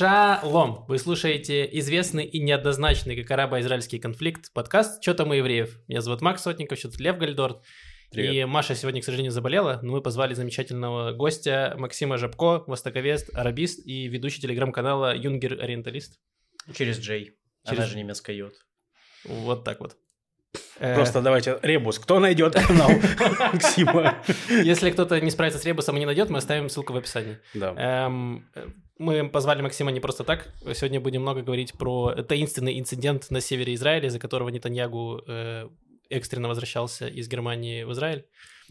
Шалом! Вы слушаете известный и неоднозначный, как арабо-израильский конфликт, подкаст «Чё там у евреев?». Меня зовут Макс Сотников, что тут Лев Гальдорт. Привет. И Маша сегодня, к сожалению, заболела, но мы позвали замечательного гостя Максима Жабко, востоковест, арабист и ведущий телеграм-канала Юнгер Ориенталист. Через Джей. Она Через- же немецкая йод. Вот так вот. Э, Просто давайте ребус. Кто найдет канал Максима? Если кто-то не справится с ребусом и не найдет, мы оставим ссылку в описании. Да. Эм, мы позвали Максима не просто так. Сегодня будем много говорить про таинственный инцидент на севере Израиля, из-за которого Нетаньягу э, экстренно возвращался из Германии в Израиль.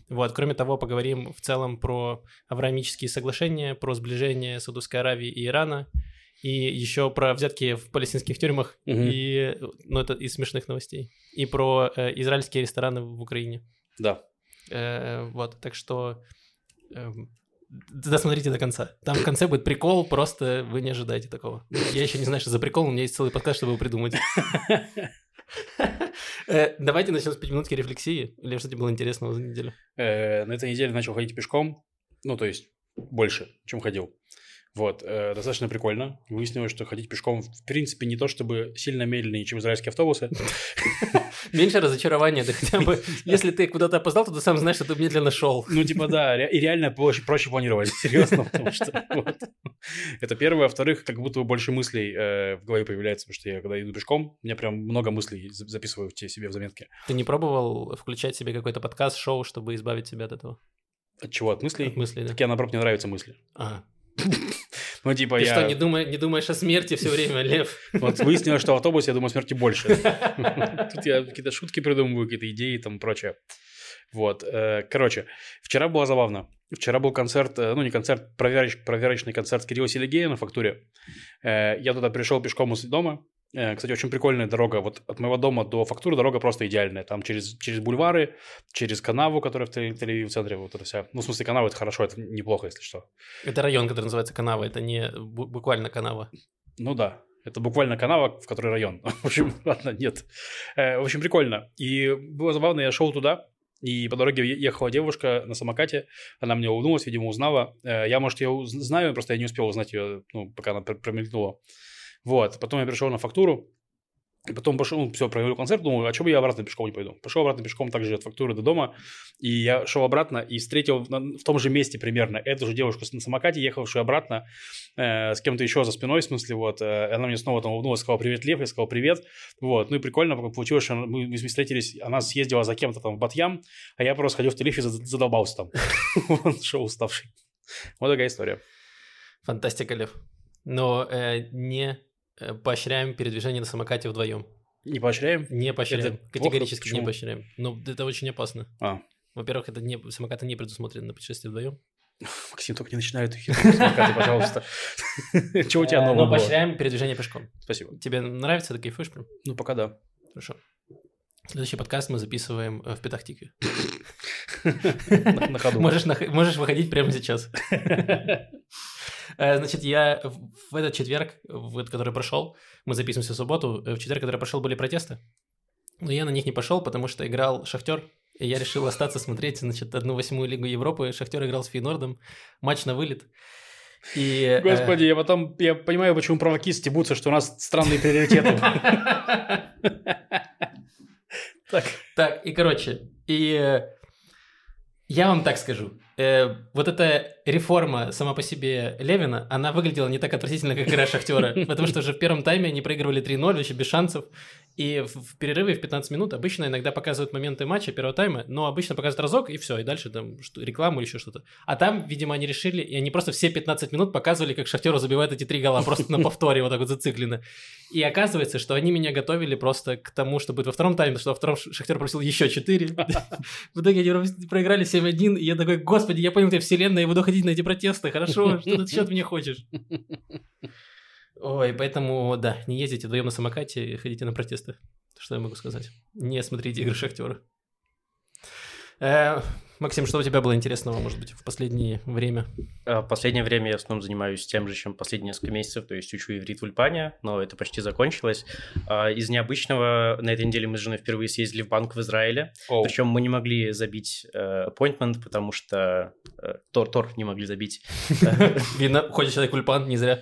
Вот. Кроме того, поговорим в целом про авраамические соглашения, про сближение Саудовской Аравии и Ирана, и еще про взятки в палестинских тюрьмах, Мгм. и, ну, это из смешных новостей, и про э, израильские рестораны в Украине. Да. Э, вот, так что эм, досмотрите до конца. Там в конце будет прикол, просто вы не ожидаете такого. Я еще не знаю, что за прикол, у меня есть целый подкаст, чтобы его придумать. Э, Давайте начнем с пятиминутки рефлексии. Или что тебе было интересного за неделю? Э, На этой неделе начал ходить пешком. Ну, то есть, больше, чем ходил. Вот, э, достаточно прикольно. Выяснилось, что ходить пешком, в принципе, не то чтобы сильно медленнее, чем израильские автобусы. Меньше разочарования, ты хотя бы... Если ты куда-то опоздал, то ты сам знаешь, что ты медленно шел. Ну, типа, да, и реально проще, проще планировать, серьезно, потому что вот. это первое. Во-вторых, как будто бы больше мыслей э, в голове появляется, потому что я, когда иду пешком, у меня прям много мыслей за- записываю в те- себе в заметки. Ты не пробовал включать себе какой-то подкаст, шоу, чтобы избавить себя от этого? От чего? От мыслей? От мыслей, да? Так я, наоборот, мне нравятся мысли. Ага. Ну, типа, Ты я... что, не, думай- не думаешь о смерти все время, Лев? Вот выяснилось, что в автобусе, я думаю, смерти больше. Тут я какие-то шутки придумываю, какие-то идеи и прочее. Вот. э, Короче, вчера было забавно. Вчера был концерт, э, ну не концерт, провероч- проверочный концерт Кирилла Селигея на фактуре. Э, Я туда пришел пешком из дома. Э, Кстати, очень прикольная дорога. Вот от моего дома до фактуры дорога просто идеальная. Там через, через бульвары, через канаву, которая в Тель- в центре, вот это вся. Ну, в смысле, канава это хорошо, это неплохо, если что. Это район, который называется Канава, это не бу- буквально Канава. Ну да, это буквально канава, в которой район. В общем, ладно, нет. Э, В общем, прикольно. И было забавно, я шел туда, и по дороге ехала девушка на самокате, она мне улыбнулась, видимо, узнала. Э, Я, может, ее знаю, просто я не успел узнать ее, ну, пока она пр- промелькнула. Вот, потом я пришел на фактуру, и потом пошел, ну, все, провел концерт, думаю, а что бы я обратно пешком не пойду? Пошел обратно пешком также от фактуры до дома, и я шел обратно и встретил на- в том же месте примерно эту же девушку на самокате, ехавшую обратно э, с кем-то еще за спиной, в смысле, вот, э, она мне снова там улыбнулась, сказала «Привет, Лев», я сказал «Привет», вот, ну и прикольно получилось, что мы, мы встретились, она съездила за кем-то там в Батьям, а я просто ходил в Телеф и зад- задолбался там, он шел уставший. Вот такая история. Фантастика, Лев. Но э, не поощряем передвижение на самокате вдвоем. Не поощряем? Не поощряем. Это плохо? Категорически не Почему? поощряем. Ну, это очень опасно. А, Во-первых, это не, самокаты не предусмотрены на путешествие вдвоем. Максим, только не начинай эту херню с самоката, пожалуйста. Чего у тебя Э, нового Но было? поощряем передвижение пешком. Спасибо. Тебе нравится, ты кайфуешь прям? Ну, пока да. Хорошо. Следующий подкаст мы записываем э, в Петахтике. На ходу. Можешь выходить прямо сейчас. Э, Значит, я в этот четверг, в этот, который прошел, мы записываемся в субботу, э, в четверг, который прошел, были протесты. Но я на них не пошел, потому что играл Шахтер, и я решил остаться смотреть, значит, одну восьмую лигу Европы. Шахтер играл с Фейнордом, матч на вылет. И, э, Господи, я потом, я понимаю, почему праваки стебутся, что у нас странные приоритеты. Так. Так, и короче, и э, я вам так скажу. э, вот эта реформа сама по себе Левина, она выглядела не так отвратительно, как игра Шахтера. Потому что уже в первом тайме они проигрывали 3-0, вообще без шансов. И в, в перерыве в 15 минут обычно иногда показывают моменты матча первого тайма, но обычно показывают разок, и все, и дальше там что, рекламу или еще что-то. А там, видимо, они решили, и они просто все 15 минут показывали, как Шахтеру забивают эти три гола, просто на повторе вот так вот зациклено. И оказывается, что они меня готовили просто к тому, что будет во втором тайме, что во втором Шахтер просил еще 4. В итоге они проиграли 7-1, и я такой, господи, я понял, тебя вселенная, я буду ходить на эти протесты, хорошо, что ты от меня хочешь? Ой, поэтому, да, не ездите вдвоем на самокате, ходите на протесты. Что я могу сказать? Не смотрите игры Шахтера. Э, Максим, что у тебя было интересного, может быть, в последнее время? В последнее время я в основном занимаюсь тем же, чем последние несколько месяцев, то есть учу иврит в Ульпане, но это почти закончилось. А, Из необычного, на этой неделе мы с женой впервые съездили в банк в Израиле, Оу. причем мы не могли забить э, appointment, потому что э, Тор, Тор не могли забить. Видно, ходит человек в Ульпан, не зря.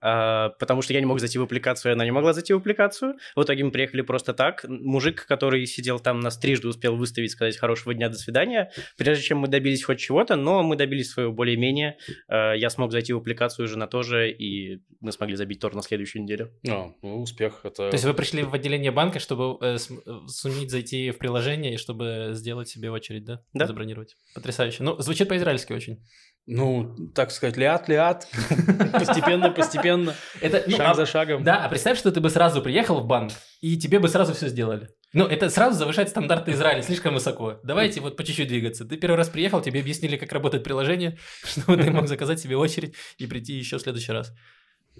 А, потому что я не мог зайти в аппликацию, и она не могла зайти в аппликацию. В итоге мы приехали просто так. Мужик, который сидел там нас трижды успел выставить, сказать хорошего дня, до свидания, прежде чем мы добились хоть чего-то, но мы добились своего более-менее. А, я смог зайти в аппликацию, жена тоже, и мы смогли забить тор на следующую неделю. Ну, ну, успех. Это... То есть вы пришли в отделение банка, чтобы э, э, суметь зайти в приложение и чтобы сделать себе очередь, да? Да. Забронировать. Потрясающе. Ну, звучит по-израильски очень. Ну, так сказать, лиат-лиат. Постепенно, постепенно. Это, ну, Шаг а- за шагом. Да, а представь, что ты бы сразу приехал в банк, и тебе бы сразу все сделали. Ну, это сразу завышает стандарты Израиля слишком высоко. Давайте вот по чуть-чуть двигаться. Ты первый раз приехал, тебе объяснили, как работает приложение, чтобы ты мог заказать себе очередь и прийти еще в следующий раз.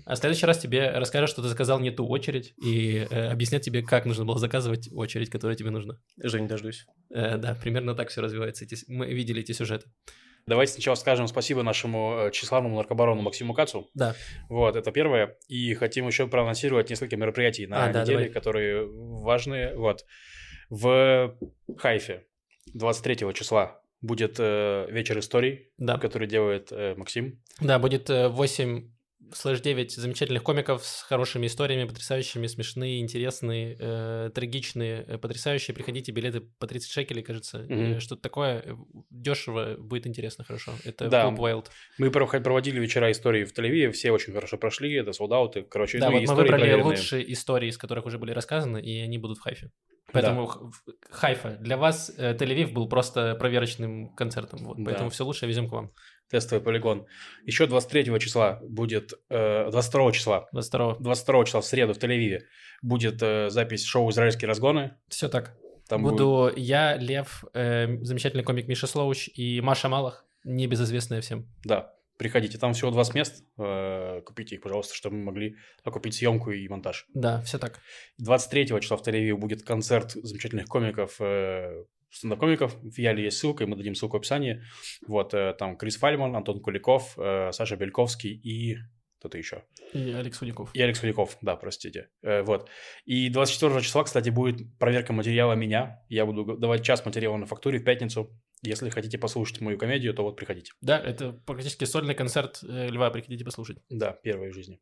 А в следующий раз тебе расскажут, что ты заказал не ту очередь, и э, объяснят тебе, как нужно было заказывать очередь, которая тебе нужна. Жень, дождусь. Э, да, примерно так все развивается. Эти мы видели эти сюжеты. Давайте сначала скажем спасибо нашему э, тщеславному наркобарону Максиму Кацу. Да. Вот, это первое. И хотим еще проанонсировать несколько мероприятий на А, да, неделе, давай. которые важные. Вот. В Хайфе 23 числа будет э, вечер историй, Да. который делает э, Максим. Да, будет э, 8 слэш 9 замечательных комиков с хорошими историями, потрясающими, смешные, интересные, э, трагичные, э, потрясающие. Приходите, билеты по 30 шекелей, кажется. Э, Что-то такое э, дешево, будет интересно, хорошо. Это Да. Club Wild. Мы пров- проводили вечера историй в Тель-Авиве, все очень хорошо прошли, это солдаты, короче, Да, ну, вот мы истории выбрали проверенные. лучшие истории, из которых уже были рассказаны, и они будут в Хайфе. Поэтому в- Хайфа, для вас э, Тель-Авив был просто проверочным концертом. Вот, Да. Поэтому все лучшее везем к вам. Тестовый полигон. Еще 23 числа будет, э, 22 числа 22 22 числа в среду в Тель-Авиве будет э, запись шоу «Израильские разгоны». Все так. Там будет- Буду я, Лев, э, замечательный комик Миша Слоуч и Маша Малах, небезызвестная всем. Да, приходите. Там всего 20 мест. э, купите их, пожалуйста, чтобы мы могли окупить съемку и монтаж. Да, все так. 23 числа в Тель-Авиве будет концерт замечательных комиков, э, стендап-комиков. В Яле есть ссылка, и мы дадим ссылку в описании. Вот, э, там Крис Фальман, Антон Куликов, э, Саша Бельковский и кто-то еще. И Алекс Худяков. И Алекс Худяков, да, простите. Э, вот. И 24 числа, кстати, будет проверка материала меня. Я буду давать час материала на фактуре в пятницу. Если хотите послушать мою комедию, то вот приходите. Да, это практически сольный концерт э, Льва, приходите послушать. Да, первые в жизни.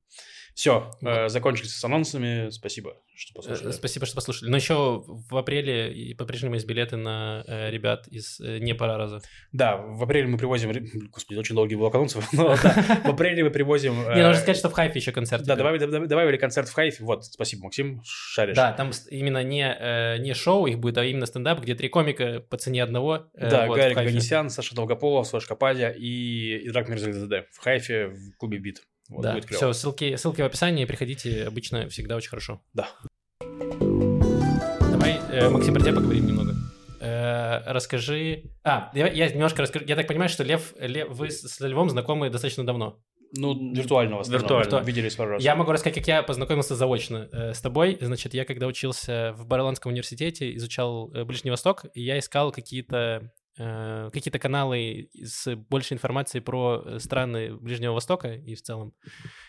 Все, Вот. закончили с анонсами. Спасибо, что Э, послушали. Спасибо, что послушали. Но еще в апреле по-прежнему есть билеты на э, ребят из э, «Не пора раза». Да, в апреле мы привозим... Господи, очень долгий блок анонсов. Но да, В апреле мы привозим... Не, э, нужно сказать, что в Хайфе еще концерт. Да, идет. добавили, доб- добавили концерт в Хайфе. Вот, спасибо, Максим, шаришь. Да, там именно не, э, не шоу их будет, а именно стендап, где три комика по цене одного. э, Да, вот, Гарик. Ганесян, Саша Долгополов, Сашка Падя и Идрак Мирзалидзе в Хайфе в клубе Бит. Вот, да, будет клево. все, ссылки, ссылки в описании, приходите, обычно всегда очень хорошо. Да. Давай, э, Максим, про тебя поговорим немного. Э, расскажи... А, я, я немножко расскажу. Я так понимаю, что Лев, Лев, вы с Львом знакомы достаточно давно. Ну, виртуально в основном. Виртуально. Виделись пару раз. Я могу рассказать, как я познакомился заочно э, с тобой. Значит, я когда учился в Барландском университете, изучал э, Ближний Восток, и я искал какие-то э, какие-то каналы с большей информацией про э, страны Ближнего Востока и в целом.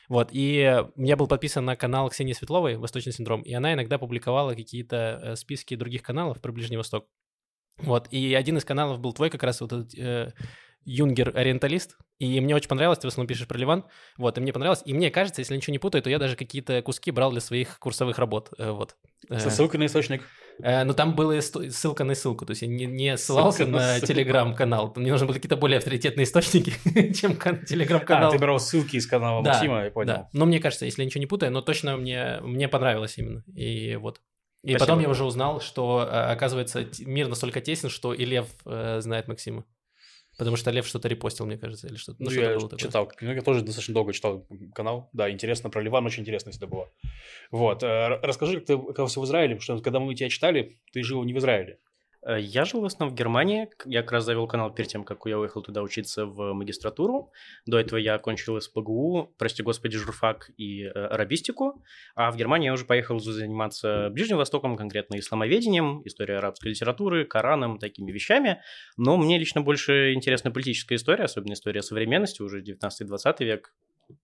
Вот, и я был подписан на канал Ксении Светловой «Восточный синдром», и она иногда публиковала какие-то э, списки других каналов про Ближний Восток. Вот, и один из каналов был твой как раз вот этот э, Юнгер-ориенталист, и мне очень понравилось, ты в основном пишешь про Ливан, вот, и мне понравилось, и мне кажется, если я ничего не путаю, то я даже какие-то куски брал для своих курсовых работ, э, вот. Э, Со ссылкой на источник. Э, ну, там была ссылка на ссылку, то есть я не, не ссылался Ссылка на на телеграм-канал. Мне нужны были какие-то более авторитетные источники, чем А, телеграм-канал. ты брал ссылки из канала Да, Максима, я понял. Да, но мне кажется, если я ничего не путаю, но точно мне, мне понравилось именно, и вот. И Спасибо. потом я уже узнал, что, э, оказывается, мир настолько тесен, что и Лев э, знает Максима. Потому что Лев что-то репостил, мне кажется, или что-то. Ну, Ну, что-то я было такое. читал. Ну, я тоже достаточно долго читал канал. Да, интересно про Ливан, очень интересно всегда было. Вот. э, Расскажи, как ты оказался в Израиле, потому что когда мы тебя читали, ты жил не в Израиле. Э, Я жил в основном в Германии. Я как раз завел канал перед тем, как я уехал туда учиться в магистратуру. До этого я окончил СПГУ, прости господи, журфак и э, арабистику. А в Германии я уже поехал заниматься Ближним Востоком, конкретно исламоведением, историей арабской литературы, Кораном, такими вещами. Но мне лично больше интересна политическая история, особенно история современности, уже 19-20 век.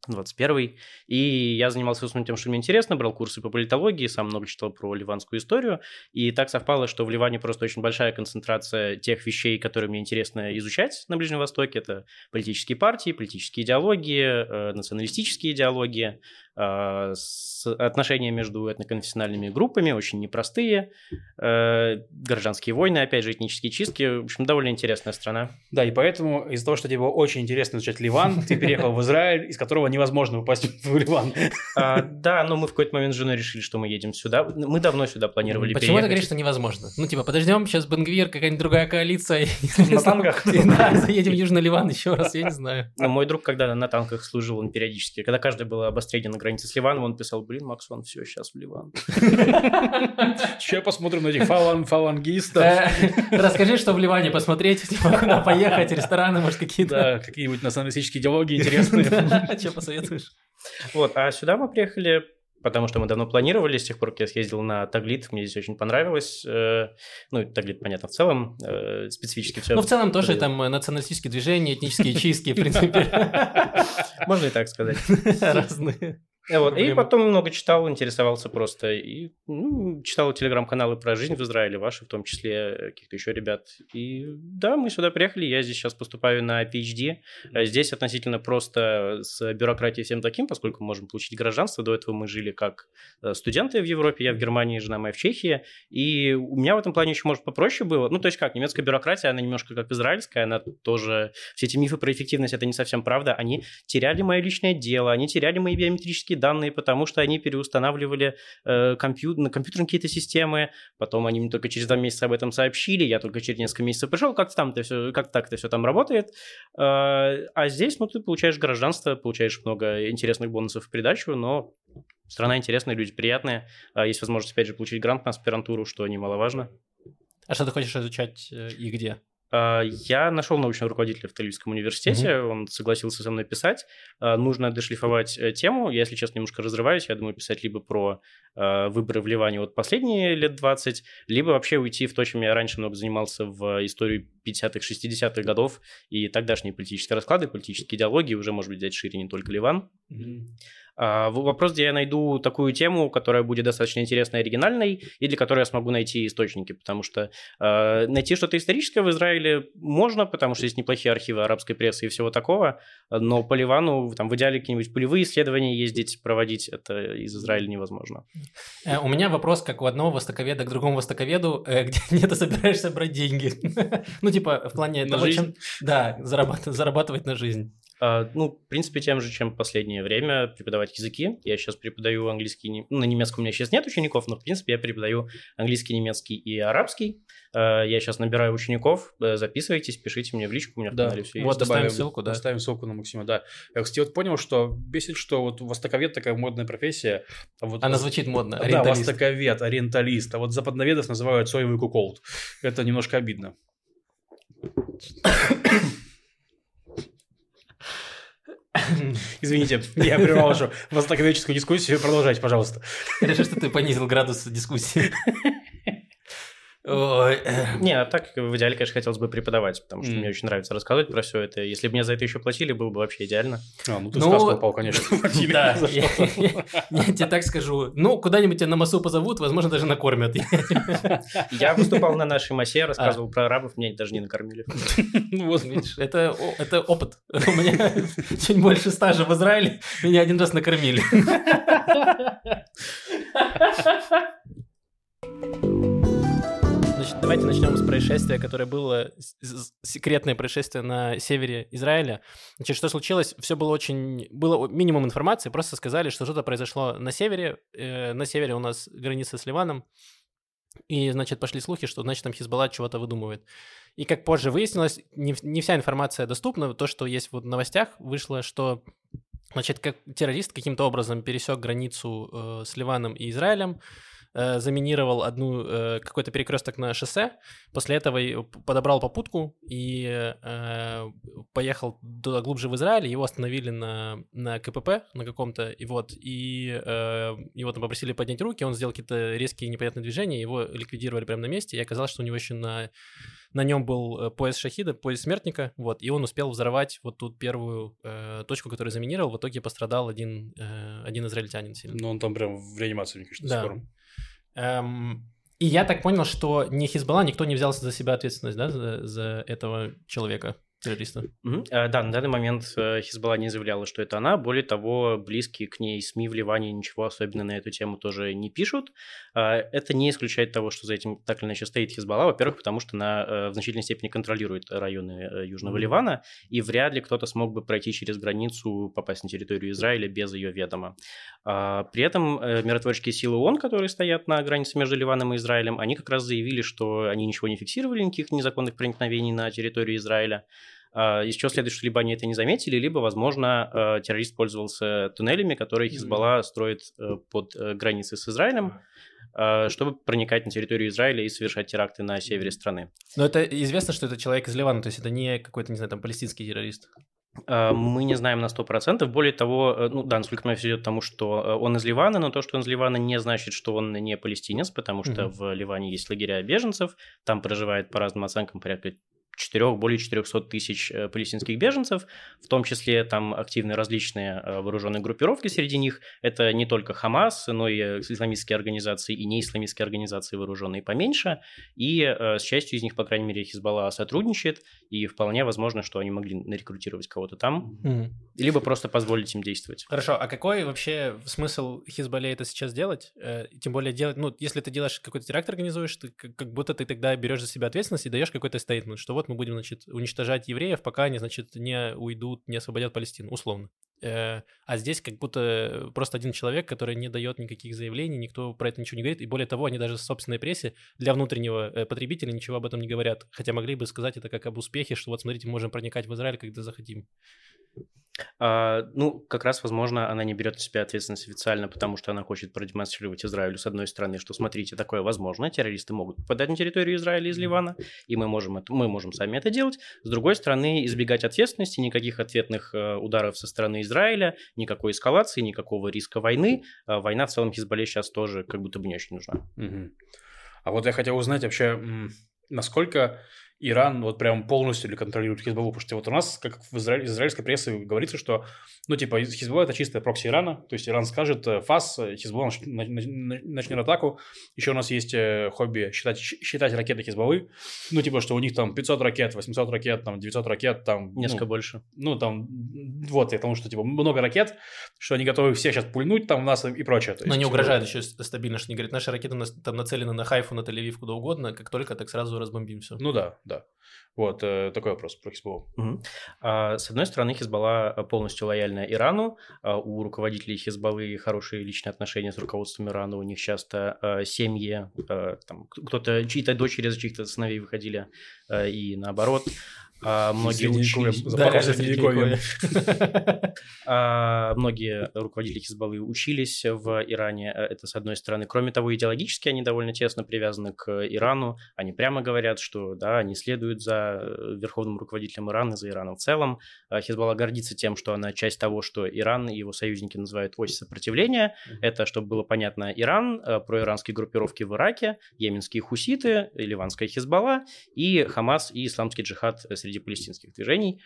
21 И я занимался в тем, что мне интересно, брал курсы по политологии, сам много читал про ливанскую историю. И так совпало, что в Ливане просто очень большая концентрация тех вещей, которые мне интересно изучать на Ближнем Востоке. Это политические партии, политические идеологии, э, националистические идеологии, отношения между этноконфессиональными группами, очень непростые, э, гражданские войны, опять же, этнические чистки. В общем, довольно интересная страна. Да, и поэтому из-за того, что тебе было очень интересно изучать Ливан, ты переехал в Израиль, из которого невозможно упасть в Ливан. А, да, но мы в какой-то момент с женой решили, что мы едем сюда. Мы давно сюда планировали Почему переехать. ты говоришь, что невозможно? Ну, типа, подождем, сейчас Бенгвир, какая-нибудь другая коалиция. На танках? Да, заедем в Южный Ливан еще раз, я не знаю. Но мой друг, когда на танках служил, он периодически, когда каждое было обострение на границе с Ливаном, он писал, блин, Макс, он все, сейчас в Ливан. Сейчас посмотрим на этих фалан, фалангистов. Э, Расскажи, что в Ливане посмотреть, типа, куда поехать, рестораны, может, какие-то. Да, какие-нибудь националистические идеологии интересные. Что посоветуешь? Вот, а сюда мы приехали, потому что мы давно планировали, с тех пор, как я съездил на Таглит, мне здесь очень понравилось. Э, Ну, Таглит, понятно, в целом, э, специфически все. Ну, в целом тоже там националистические движения, этнические чистки, в принципе, Можно и так сказать. разные. Э, Вот. И потом много читал, интересовался просто. И ну, читал телеграм-каналы про жизнь в Израиле, ваши в том числе, э, каких-то еще ребят. И да, мы сюда приехали, я здесь сейчас поступаю на PhD. Э, Здесь относительно просто с бюрократией всем таким, поскольку мы можем получить гражданство. До этого мы жили как студенты в Европе, я в Германии, жена моя в Чехии. И у меня в этом плане еще, может, попроще было. Ну, то есть как, немецкая бюрократия, она немножко как израильская, она тоже... Все эти мифы про эффективность, это не совсем правда. Они теряли мое личное дело, они теряли мои биометрические данные, потому что они переустанавливали э, компью- на компьютерные какие-то системы, потом они мне только через два месяца об этом сообщили, я только через несколько месяцев пришел, как там это все, как так это все там работает. Э, а здесь, ну, ты получаешь гражданство, получаешь много интересных бонусов в придачу, но страна интересная, люди приятные, А есть возможность, опять же, получить грант на аспирантуру, что немаловажно. А что ты хочешь изучать э, и где? А, Я нашел научного руководителя в Тель-Авивском университете, он согласился со мной писать. А, Нужно дошлифовать э, тему. Я, если честно, немножко разрываюсь. Я думаю, писать либо про э, выборы в Ливане вот последние лет 20, либо вообще уйти в то, чем я раньше много занимался в историю 50-х, 60-х годов и тогдашние политические расклады, политические идеологии, уже, может быть, взять шире не только Ливан. А, в- Вопрос, где я найду такую тему, которая будет достаточно интересной и оригинальной, и для которой я смогу найти источники, потому что найти что-то историческое в Израиле можно, потому что есть неплохие архивы арабской прессы и всего такого, но по Ливану, там, в идеале какие-нибудь полевые исследования ездить, проводить, это из Израиля невозможно. Э, У меня вопрос, как у одного востоковеда к другому востоковеду, э, где, ты собираешься брать деньги? Ну, типа, в плане того, чем... Да, зарабатывать на жизнь. А, Ну, в принципе, тем же, чем в последнее время преподавать языки. Я сейчас преподаю английский, не- ну, на немецком у меня сейчас нет учеников, но, в принципе, я преподаю английский, немецкий и арабский. А, Я сейчас набираю учеников, э, записывайтесь, пишите мне в личку, у меня в Да, канале все Вот, есть. доставим Добавим- ссылку, да. Доставим ссылку на Максима, да. Я, кстати, вот понял, что бесит, что вот востоковед такая модная профессия. а вот Она звучит модно. Да, востоковед, ориенталист. А вот западноведов называют соевый куколд. Это немножко обидно. Извините, я прервал вашу востоковедческую дискуссию. Продолжайте, пожалуйста. Хорошо, что ты понизил градус дискуссии. Ой, Не, а так в идеале, конечно, хотелось бы преподавать, потому что мне очень нравится рассказывать про все это. Если бы мне за это еще платили, было бы вообще идеально. А, ну ты Ну, сказку упал, конечно. Да, я тебе так скажу. Ну, куда-нибудь тебя на массу позовут, возможно, даже накормят. Я выступал на нашей массе, рассказывал про арабов, меня даже не накормили. Ну вот, Видишь, это, опыт. У меня чуть больше стажа в Израиле. Меня один раз накормили. Значит, давайте начнем с происшествия, которое было секретное происшествие на севере Израиля. Значит, что случилось? Все было очень... Было минимум информации, просто сказали, что что-то произошло на севере. Э, на севере у нас граница с Ливаном. И, значит, пошли слухи, что, значит, там Хизбалла чего-то выдумывает. И как позже выяснилось, не, не вся информация доступна. То, что есть вот в новостях, вышло, что, значит, как террорист каким-то образом пересек границу э, с Ливаном и Израилем, э, заминировал одну э, какой-то перекресток на шоссе, после этого подобрал попутку и э, поехал туда глубже в Израиль, его остановили на, на КПП на каком-то, и вот, и э, его там попросили поднять руки, он сделал какие-то резкие непонятные движения, его ликвидировали прямо на месте, и оказалось, что у него еще на на нем был э, пояс шахида, пояс смертника, вот, и он успел взорвать вот тут первую э, точку, которую заминировал. В итоге пострадал один, э, один израильтянин сильно. Ну, он там прям в реанимации, мне кажется, да. Эм, и я так понял, что не Хизбалла, никто не взялся за себя ответственность, да, за, за этого человека террориста. Угу. Да, на данный момент э, Хизбалла не заявляла, что это она. Более того, близкие к ней СМИ в Ливане ничего особенно на эту тему тоже не пишут. А, это не исключает того, что за этим так или иначе стоит Хизбалла. Во-первых, потому что она э, в значительной степени контролирует районы Южного mm Ливана, и вряд ли кто-то смог бы пройти через границу, попасть на территорию Израиля без ее ведома. А, при этом миротворческие силы ООН, которые стоят на границе между Ливаном и Израилем, они как раз заявили, что они ничего не фиксировали, никаких незаконных проникновений на территорию Израиля. А, из чего следует, что либо они это не заметили, либо, возможно, э, террорист пользовался туннелями, которые Хизбалла строит э, под э, границей с Израилем, чтобы проникать на территорию Израиля и совершать теракты на севере страны. Но это известно, что это человек из Ливана, то есть это не какой-то, не знаю, там, палестинский террорист. А, мы не знаем на 100%. Более того, ну да, насколько мне все идет тому, что он из Ливана, но то, что он из Ливана, не значит, что он не палестинец, потому что mm-hmm. в Ливане есть лагеря беженцев, там проживает по разным оценкам порядка 4, более 400 тысяч э, палестинских беженцев, в том числе там активны различные э, вооруженные группировки среди них. Это не только Хамас, но и э, исламистские организации и неисламистские организации вооруженные поменьше. И с частью из них, по крайней мере, Хизбалла сотрудничает, и вполне возможно, что они могли нарекрутировать кого-то там, mm-hmm. либо просто позволить им действовать. Хорошо, а какой вообще смысл Хизбалле это сейчас делать? Тем более делать, ну, если ты делаешь какой-то теракт организуешь, ты, как будто ты тогда берешь за себя ответственность и даешь какой-то стейтмент, что вот вот мы будем, значит, уничтожать евреев, пока они, значит, не уйдут, не освободят Палестину, условно. Э, а здесь как будто просто один человек, который не дает никаких заявлений, никто про это ничего не говорит, и более того, они даже в собственной прессе для внутреннего э, потребителя ничего об этом не говорят, хотя могли бы сказать это как об успехе, что вот смотрите, можем проникать в Израиль, когда захотим. А, ну, как раз, возможно, она не берет на себя ответственность официально, потому что она хочет продемонстрировать Израилю, с одной стороны, что, смотрите, такое возможно, террористы могут попадать на территорию Израиля из Ливана, и мы можем, это, мы можем сами это делать. С другой стороны, избегать ответственности, никаких ответных э, ударов со стороны Израиля, никакой эскалации, никакого риска войны. А война в целом Хизбалле сейчас тоже как будто бы не очень нужна. Угу. А вот я хотел узнать вообще, насколько Иран вот прям полностью ли контролирует Хизбаллу, потому что вот у нас, как в израиль, израильской прессе говорится, что, ну, типа, Хизбалла это чистая прокси Ирана, то есть Иран скажет э, ФАС, э, Хизбалла начнет атаку, еще у нас есть э, хобби считать, считать ракеты Хизбаллы, ну, типа, что у них там 500 ракет, 800 ракет, там, 900 ракет, там... Несколько ну, больше. Ну, там, вот, я тому, что, типа, много ракет, что они готовы все сейчас пульнуть там в нас и прочее. Но они угрожают еще стабильно, что они говорят, наши ракеты там нацелены на Хайфу, на Тель-Авив, куда угодно, как только, так сразу разбомбим все. Ну да, да. Вот э, такой вопрос про Хизбаллу. Угу. А, с одной стороны, Хизбалла э, полностью лояльна Ирану. А, у руководителей Хизбаллы хорошие личные отношения с руководством Ирана. У них часто а, семьи, там, кто-то, чьи-то дочери за чьих-то сыновей выходили, и наоборот. А многие учились... Да, а, многие руководители Хизбаллы учились в Иране, э, это с одной стороны. Кроме того, идеологически они довольно тесно привязаны к Ирану. Они прямо говорят, что да, они следуют за э, верховным руководителем Ирана, за Ираном в целом. А Хизбалла гордится тем, что она часть того, что Иран и его союзники называют ось сопротивления. Это, чтобы было понятно, Иран, э, проиранские группировки в Ираке, йеменские хуситы, ливанская Хизбалла и Хамас и исламский джихад среди среди палестинских движений.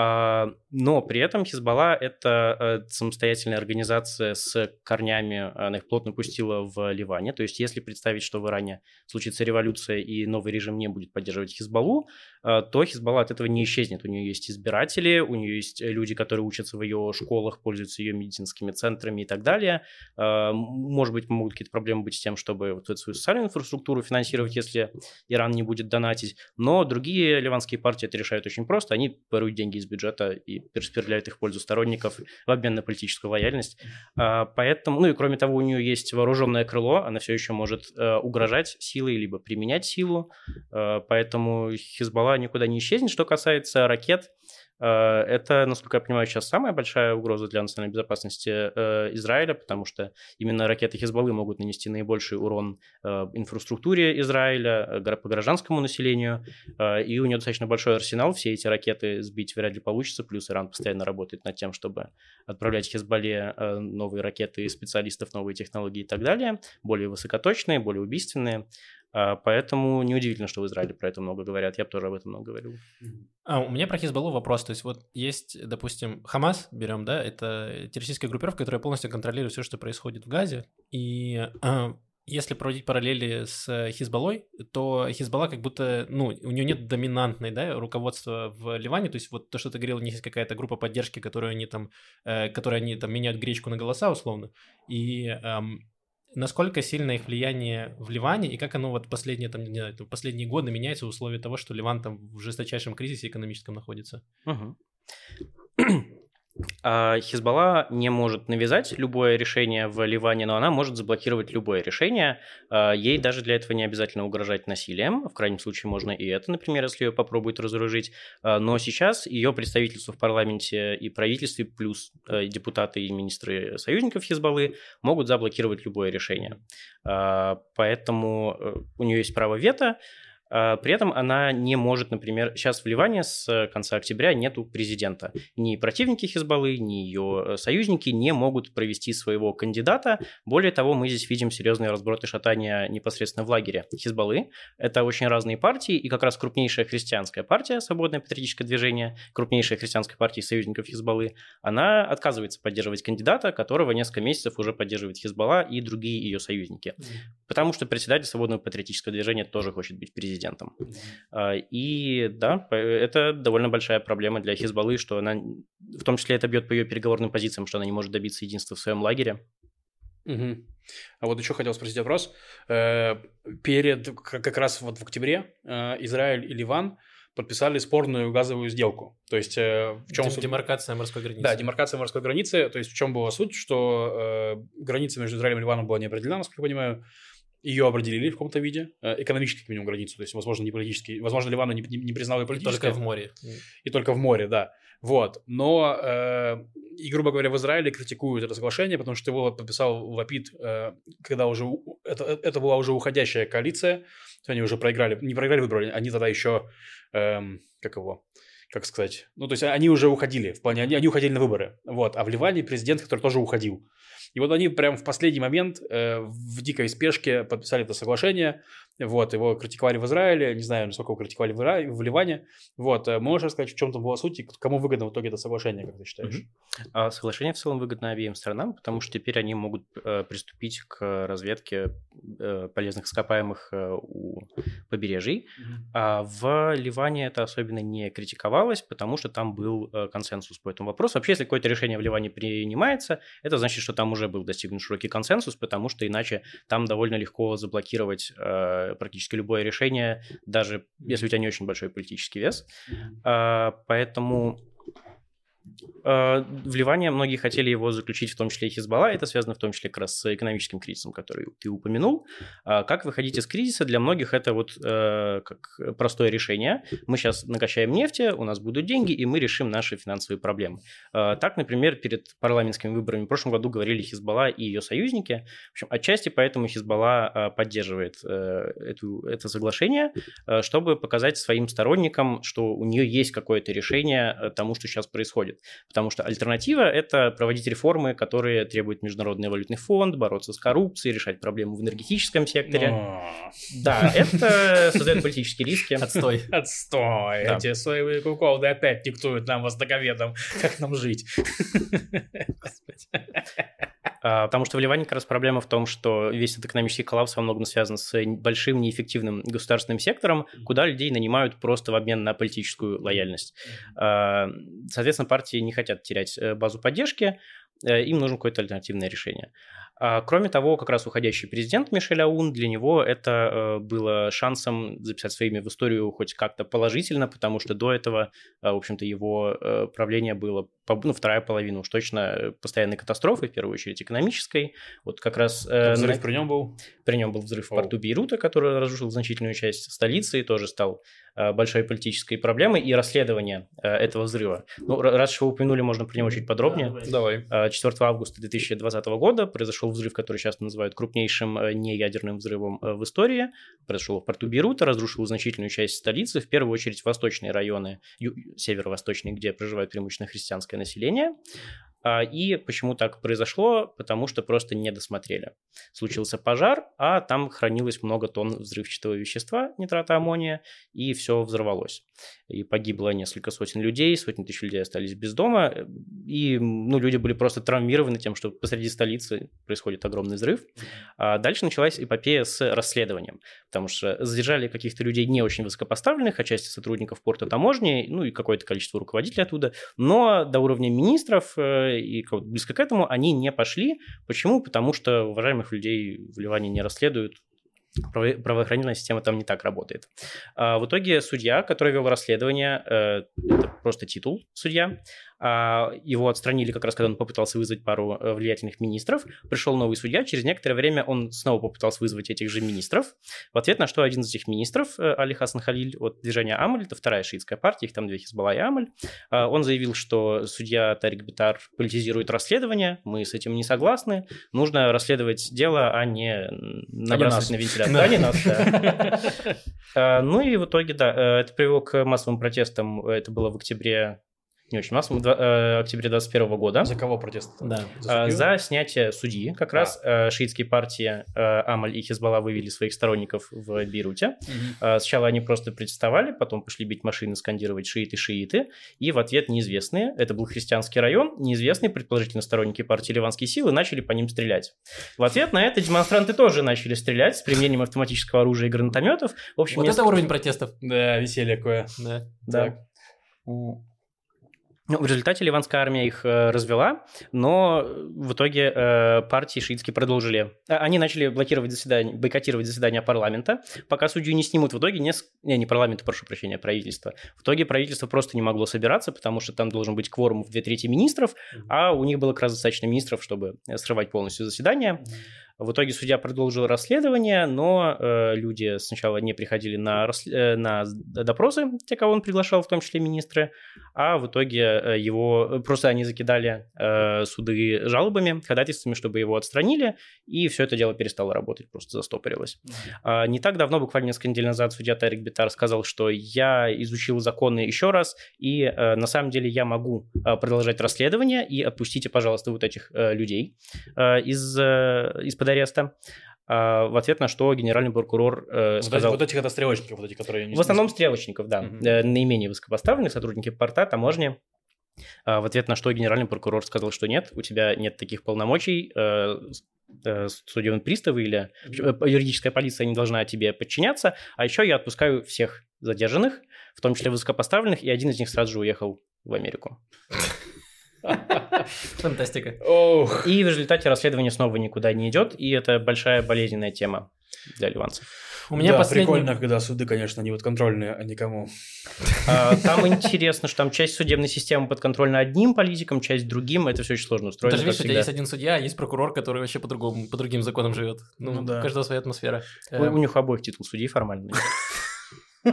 А, но при этом Хизбалла – это э, самостоятельная организация с корнями, она их плотно пустила в Ливане. То есть если представить, что в Иране случится революция и новый режим не будет поддерживать Хизбаллу, э, то Хизбалла от этого не исчезнет. У нее есть избиратели, у нее есть люди, которые учатся в ее школах, пользуются ее медицинскими центрами и так далее. Э, может быть, могут какие-то проблемы быть с тем, чтобы вот эту свою социальную инфраструктуру финансировать, если Иран не будет донатить. Но другие ливанские партии это решают очень просто. Они берут деньги из бюджета и перераспределяют их в пользу сторонников в обмен на политическую лояльность. А, поэтому, ну и кроме того, у нее есть вооруженное крыло, она все еще может э, угрожать силой либо применять силу, э, поэтому Хизбалла никуда не исчезнет. Что касается ракет, это, насколько я понимаю, сейчас самая большая угроза для национальной безопасности э, Израиля, потому что именно ракеты Хизбаллы могут нанести наибольший урон э, инфраструктуре Израиля, по гражданскому населению, и у него достаточно большой арсенал, все эти ракеты сбить вряд ли получится, плюс Иран постоянно работает над тем, чтобы отправлять Хизбалле новые ракеты, специалистов, новые технологии и так далее, более высокоточные, более убийственные. А, поэтому неудивительно, что в Израиле про это много говорят. Я бы тоже об этом много говорил. А у меня про Хизбаллу вопрос. То есть вот есть, допустим, Хамас, берем, да, это террористическая группировка, которая полностью контролирует все, что происходит в Газе. И а, если проводить параллели с Хизбаллой, то Хизбалла как будто, ну, у нее нет доминантной, да, руководства в Ливане, то есть вот то, что ты говорил, у них есть какая-то группа поддержки, которую они там, э, которой они там меняют гречку на голоса условно, и эм, насколько сильно их влияние в Ливане и как оно вот последние, там, не знаю, последние годы меняется в условиях того, что Ливан там в жесточайшем кризисе экономическом находится? Угу. А Хизбалла не может навязать любое решение в Ливане, но она может заблокировать любое решение. А, ей даже для этого не обязательно угрожать насилием. В крайнем случае можно и это, например, если ее попробуют разоружить. А, но сейчас ее представительство в парламенте и правительстве, плюс э, депутаты и министры союзников Хизбаллы могут заблокировать любое решение. Поэтому э, у нее есть право вето. А, при этом она не может, например, сейчас в Ливане с конца октября нету президента. Ни противники Хизбаллы, ни ее э, союзники не могут провести своего кандидата. Более того, мы здесь видим серьезные разброты шатания непосредственно в лагере Хизбаллы. Это очень разные партии, и как раз крупнейшая христианская партия, Свободное патриотическое движение, крупнейшая христианская партия союзников Хизбаллы, она отказывается поддерживать кандидата, которого несколько месяцев уже поддерживает Хизбалла и другие ее союзники. Потому что председатель Свободного патриотического движения тоже хочет быть президентом президентом. Mm-hmm. И да, это довольно большая проблема для Хизбаллы, что она, в том числе это бьет по ее переговорным позициям, что она не может добиться единства в своем лагере. Угу. А вот еще хотел спросить вопрос. Э, перед, как раз вот в октябре, э, Израиль и Ливан подписали спорную газовую сделку. То есть э, в чем демаркация морской границы? Да, демаркация морской границы. То есть в чем была суть, что граница между Израилем и Ливаном была не определена, насколько я понимаю ее определили в каком-то виде, э, экономически, как минимум, границу, то есть, возможно, не политически, возможно, Ливан не, не, не признал ее политически. Только в море. И только в море, да. Вот, но, э, и, грубо говоря, в Израиле критикуют это соглашение, потому что его подписал Лапид, э, когда уже, это, это была уже уходящая коалиция, они уже проиграли, не проиграли выборы, они тогда еще, э, как его, как сказать, ну, то есть они уже уходили, в плане, они, они уходили на выборы, вот, а в Ливане президент, который тоже уходил, и вот они прям в последний момент э, в дикой спешке подписали это соглашение, вот, его критиковали в Израиле, не знаю, насколько его критиковали в, Ира... в Ливане. Вот, э, можешь рассказать, в чем там была суть и кому выгодно в итоге это соглашение, как ты считаешь? Mm-hmm. А соглашение в целом выгодно обеим сторонам, потому что теперь они могут э, приступить к разведке э, полезных ископаемых э, у побережий. Mm-hmm. А в Ливане это особенно не критиковалось, потому что там был э, консенсус по этому вопросу. Вообще, если какое-то решение в Ливане принимается, это значит, что там уже был достигнут широкий консенсус, потому что иначе там довольно легко заблокировать э, практически любое решение, даже если у тебя не очень большой политический вес. А, поэтому Э, в Ливане многие хотели его заключить, в том числе и Хизбалла. Это связано в том числе как раз с экономическим кризисом, который ты упомянул. А как выходить из кризиса? Для многих это вот э, как простое решение. Мы сейчас накачаем нефти, у нас будут деньги, и мы решим наши финансовые проблемы. Э, так, например, перед парламентскими выборами в прошлом году говорили Хизбалла и ее союзники. В общем, отчасти поэтому Хизбалла э, поддерживает э, эту, это соглашение, э, чтобы показать своим сторонникам, что у нее есть какое-то решение э, тому, что сейчас происходит. Потому что альтернатива – это проводить реформы, которые требуют Международный валютный фонд, бороться с коррупцией, решать проблемы в энергетическом секторе. Но... Да, это создает политические риски. Отстой. Отстой. Да. Эти соевые куколды опять диктуют нам востоковедам, как нам жить. А, потому что в Ливане как раз проблема в том, что весь этот экономический коллапс во многом связан с большим неэффективным государственным сектором, куда людей нанимают просто в обмен на политическую лояльность. А, соответственно, партии не хотят терять э, базу поддержки, им нужно какое-то альтернативное решение. А, кроме того, как раз уходящий президент Мишель Аун, для него это э, было шансом записать свое имя в историю хоть как-то положительно, потому что до этого, в общем-то, его правление было ну, вторая половина уж точно э, постоянной катастрофы, в первую очередь экономической. Вот как раз... Э, взрыв на... при нем был? При нем был взрыв в порту Бейрута, который разрушил значительную часть столицы и тоже стал э, большой политической проблемой и расследование э, этого взрыва. Ну, раз уж вы упомянули, можно про него чуть подробнее. Давай. 4 августа 2020 года произошел взрыв, который сейчас называют крупнейшим неядерным взрывом в истории. Произошел в порту Бейрута, разрушил значительную часть столицы, в первую очередь восточные районы, северо-восточные, где проживает преимущественно христианское население. А, и почему так произошло? Потому что просто не досмотрели. Случился пожар, а там хранилось много тонн взрывчатого вещества, нитрата аммония, и все взорвалось. И погибло несколько сотен людей, сотни тысяч людей остались без дома, и ну, люди были просто травмированы тем, что посреди столицы происходит огромный взрыв. А дальше началась эпопея с расследованием, потому что задержали каких-то людей не очень высокопоставленных, отчасти сотрудников порта таможни, ну и какое-то количество руководителей оттуда, но до уровня министров э, и близко к этому, они не пошли. Почему? Потому что уважаемых людей в Ливане не расследуют, правоохранительная система там не так работает. А в итоге судья, который вел расследование, э, это просто титул судья, его отстранили как раз, когда он попытался вызвать пару э, влиятельных министров. Пришел новый судья, через некоторое время он снова попытался вызвать этих же министров. В ответ на что один из этих министров, э, Али Хасан Халиль от движения Амаль, это вторая шиитская партия, их там две Хизбалла и Амаль, а, он заявил, что судья Тарик Битар политизирует расследование, мы с этим не согласны, нужно расследовать дело, а не набрасывать на вентиляцию. Да, не нас, да. А, ну и в итоге, да, э, это привело к массовым протестам, это было в октябре не очень массовым, э, октябре 2021 года. За кого протест? Да. За, а, за снятие судьи. Как а. раз э, шиитские партии э, Амаль и Хизбалла вывели своих сторонников в Бейруте. Угу. Сначала они просто протестовали, потом пошли бить машины, скандировать шииты, шииты. И в ответ неизвестные, это был христианский район, неизвестные, предположительно, сторонники партии Ливанские силы начали по ним стрелять. В ответ на это демонстранты тоже начали стрелять с применением автоматического оружия и гранатометов. В общем, вот несколько... это уровень протестов. Да, веселье какое. Да. да. Ну, в результате ливанская армия их э, развела, но в итоге э, партии шиитские продолжили. А, они начали блокировать заседания, бойкотировать заседания парламента, пока судью не снимут. В итоге не, не, не парламента, прошу прощения, правительство. В итоге правительство просто не могло собираться, потому что там должен быть кворум в две трети министров, а у них было как раз достаточно министров, чтобы срывать полностью заседание. Mm-hmm. В итоге судья продолжил расследование, но э, люди сначала не приходили на, э, на допросы, те, кого он приглашал, в том числе министры, а в итоге э, его просто они закидали э, суды жалобами, ходатайствами, чтобы его отстранили, и все это дело перестало работать, просто застопорилось. Mm-hmm. не так давно, буквально несколько недель назад, судья Тарик Битар сказал, что я изучил законы еще раз, и э, на самом деле я могу э, продолжать расследование, и отпустите, пожалуйста, вот этих э, людей э, из, э, из под ареста. А, в ответ на что генеральный прокурор э, сказал... Вот этих это стрелочников, вот эти, которые... Не в основном стрелочников, да. Угу. наименее высокопоставленных, сотрудники порта, таможни. А, в ответ на что генеральный прокурор сказал, что нет, у тебя нет таких полномочий, э, э, судебные приставы или юридическая полиция не должна тебе подчиняться, а еще я отпускаю всех задержанных, в том числе высокопоставленных, и один из них сразу же уехал в Америку. Фантастика. Ох. И в результате расследование снова никуда не идет, и это большая болезненная тема для ливанцев. У меня да, последний... прикольно, когда суды, конечно, не подконтрольные, а никому. А, там интересно, что там часть судебной системы подконтрольна одним политикам, часть другим, это все очень сложно устроено. Даже видишь, у тебя есть один судья, а есть прокурор, который вообще по другому, по другим законам живет. Ну, ну да. У каждого своя атмосфера. У, у них обоих титул судей формально.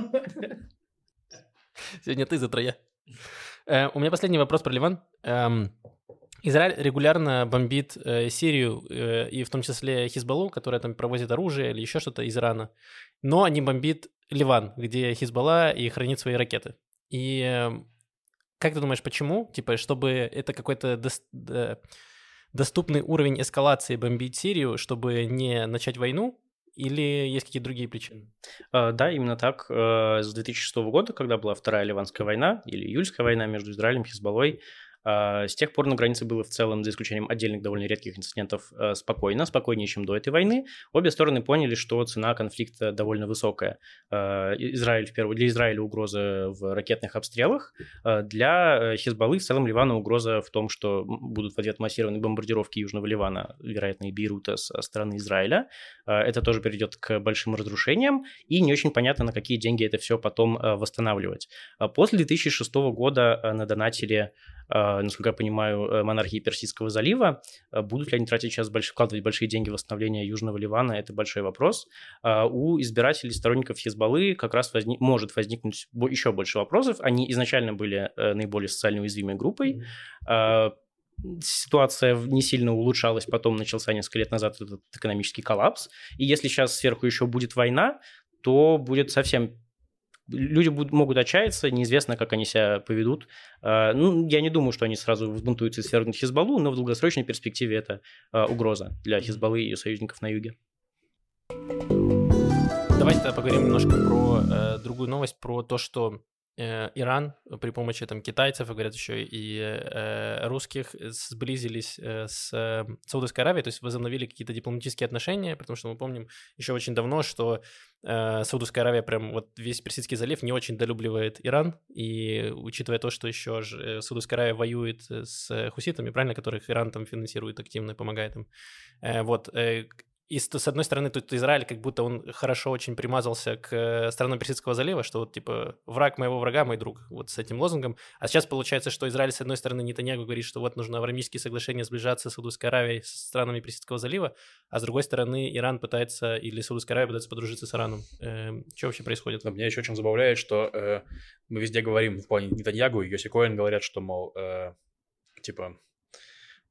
Сегодня ты за троя. Э, у меня последний вопрос про Ливан. Эм, Израиль регулярно бомбит э, Сирию, э, и в том числе Хизбаллу, которая там провозит оружие или еще что-то из Ирана. Но не бомбит Ливан, где Хизбалла и хранит свои ракеты. И э, как ты думаешь, почему? Типа, чтобы это какой-то до, доступный уровень эскалации бомбить Сирию, чтобы не начать войну? Или есть какие-то другие причины? Uh, да, именно так. Uh, с 2006 года, когда была Вторая Ливанская война, или Июльская война между Израилем и Хизбаллой, а, с тех пор на границе было в целом, за исключением отдельных довольно редких инцидентов, э, спокойно, спокойнее, чем до этой войны. Обе стороны поняли, что цена конфликта довольно высокая. А, Израиль, в первую, для Израиля угроза в ракетных обстрелах, а, для э, Хизбаллы в целом Ливана угроза в том, что будут в ответ массированные бомбардировки Южного Ливана, вероятно, и Бейрута со стороны Израиля. Это тоже приведет к большим разрушениям, и не очень понятно, на какие деньги это все потом восстанавливать. После 2006 года на донатили насколько я понимаю, монархии Персидского залива. Будут ли они тратить сейчас больш... вкладывать большие деньги в восстановление Южного Ливана, это большой вопрос. У избирателей, сторонников Хизбаллы как раз возник... может возникнуть еще больше вопросов. Они изначально были наиболее социально уязвимой группой. Ситуация не сильно улучшалась, потом начался несколько лет назад этот экономический коллапс. И если сейчас сверху еще будет война, то будет совсем люди будут, могут отчаяться, неизвестно, как они себя поведут. А, ну, я не думаю, что они сразу взбунтуются и свергнут Хизбаллу, но в долгосрочной перспективе это а, угроза для Хизбаллы и ее союзников на юге. Давайте поговорим немножко про э, другую новость, про то, что Иран при помощи там китайцев, и говорят еще и э, русских, сблизились э, с Саудовской Аравией, то есть возобновили какие-то дипломатические отношения, потому что мы помним еще очень давно, что э, Саудовская Аравия прям вот весь Персидский залив не очень долюбливает Иран, и учитывая то, что еще же Саудовская Аравия воюет с хуситами, правильно, которых Иран там финансирует активно и помогает им, э, вот, э, и с, с одной стороны, тут Израиль как будто он хорошо очень примазался к э, странам Персидского залива, что вот типа враг моего врага мой друг, вот с этим лозунгом. А сейчас получается, что Израиль с одной стороны Нетаньягу говорит, что вот нужно в Арамийские соглашения сближаться с Саудовской Аравией, с странами Персидского залива, а с другой стороны Иран пытается, или Саудовская Аравия пытается подружиться с Ираном. Э, что вообще происходит? Да, меня еще очень забавляет, что э, мы везде говорим в плане Нетаньягу и Йоси Коэн говорят, что, мол, э, типа,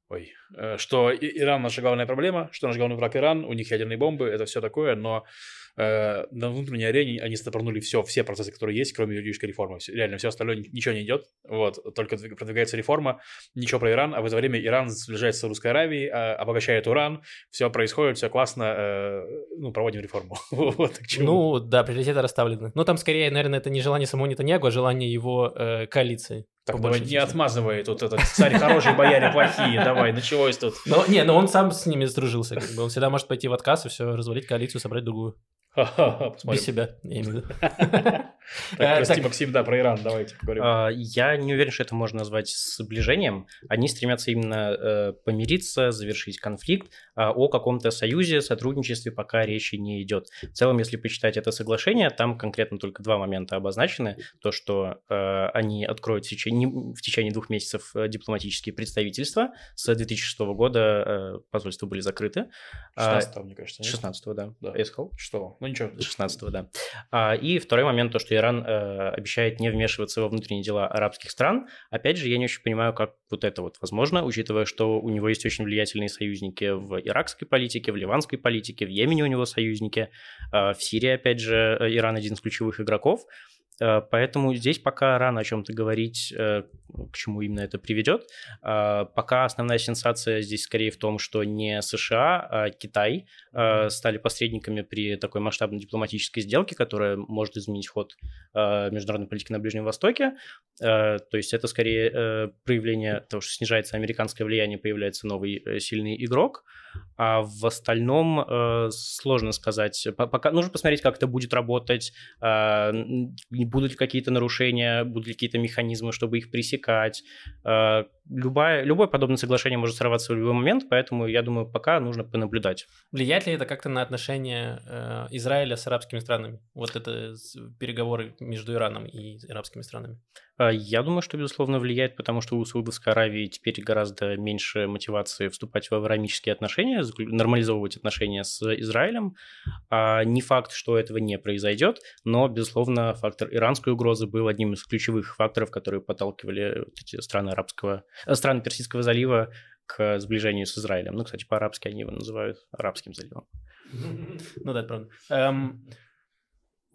ой, э, что Иран наша главная проблема, что наш главный враг Иран, у них ядерные бомбы, это все такое, но э, на внутренней арене они стопорнули все, все процессы, которые есть, кроме юридической реформы. Реально, все остальное ничего не идет, вот, только продвигается реформа, ничего про Иран, а в это время Иран сближается с Русской Аравией, а, обогащает уран, все происходит, все классно, э, ну, проводим реформу. вот, ну, да, приоритеты расставлены. Но там скорее, наверное, это не желание самого Нетаньягу, а желание его э, коалиции. Так, давай не отмазывай тут этот царь хороший, бояре плохие, давай, началось тут. Но, не, но он сам с ними сдружился, как бы. он всегда может пойти в отказ и все, развалить коалицию, собрать другую. Без себя, я имею в виду. Прости, Максим, да, про Иран давайте поговорим. А, я не уверен, что это можно назвать сближением. Они стремятся именно э, помириться, завершить конфликт. А о каком-то союзе, сотрудничестве пока речи не идет. В целом, если почитать это соглашение, там конкретно только два момента обозначены. То, что э, они откроют в течение, двух месяцев э, дипломатические представительства. С 2006 года посольства были закрыты. 16 мне кажется. 16 да. да. Я сказал? Что? Ну ничего. 16 да. А, и второй момент, то, что Иран э, обещает не вмешиваться во внутренние дела арабских стран. Опять же, я не очень понимаю, как вот это вот возможно, учитывая, что у него есть очень влиятельные союзники в иракской политике, в ливанской политике, в Йемене у него союзники, э, в Сирии, опять же, э, Иран один из ключевых игроков. Э, поэтому здесь пока рано о чем-то говорить, э, к чему именно это приведет. Э, пока основная сенсация здесь скорее в том, что не США, а Китай стали посредниками при такой масштабной дипломатической сделке, которая может изменить ход международной политики на Ближнем Востоке. То есть это скорее проявление того, что снижается американское влияние, появляется новый сильный игрок. А в остальном э, сложно сказать. Пока нужно посмотреть, как это будет работать, э, будут ли какие-то нарушения, будут ли какие-то механизмы, чтобы их пресекать. Э, любое, любое подобное соглашение может сорваться в любой момент, поэтому я думаю, пока нужно понаблюдать. Влияет ли это как-то на отношения э, Израиля с арабскими странами? Вот это переговоры между Ираном и арабскими странами? Э, я думаю, что, безусловно, влияет, потому что у Саудовской Аравии теперь гораздо меньше мотивации вступать в авраамические отношения, нормализовывать отношения с Израилем. А не факт, что этого не произойдет, но, безусловно, фактор иранской угрозы был одним из ключевых факторов, которые подталкивали вот эти страны арабского, э, страны Персидского залива к сближению с Израилем. Ну, кстати, по-арабски они его называют арабским заливом. Ну да, правда.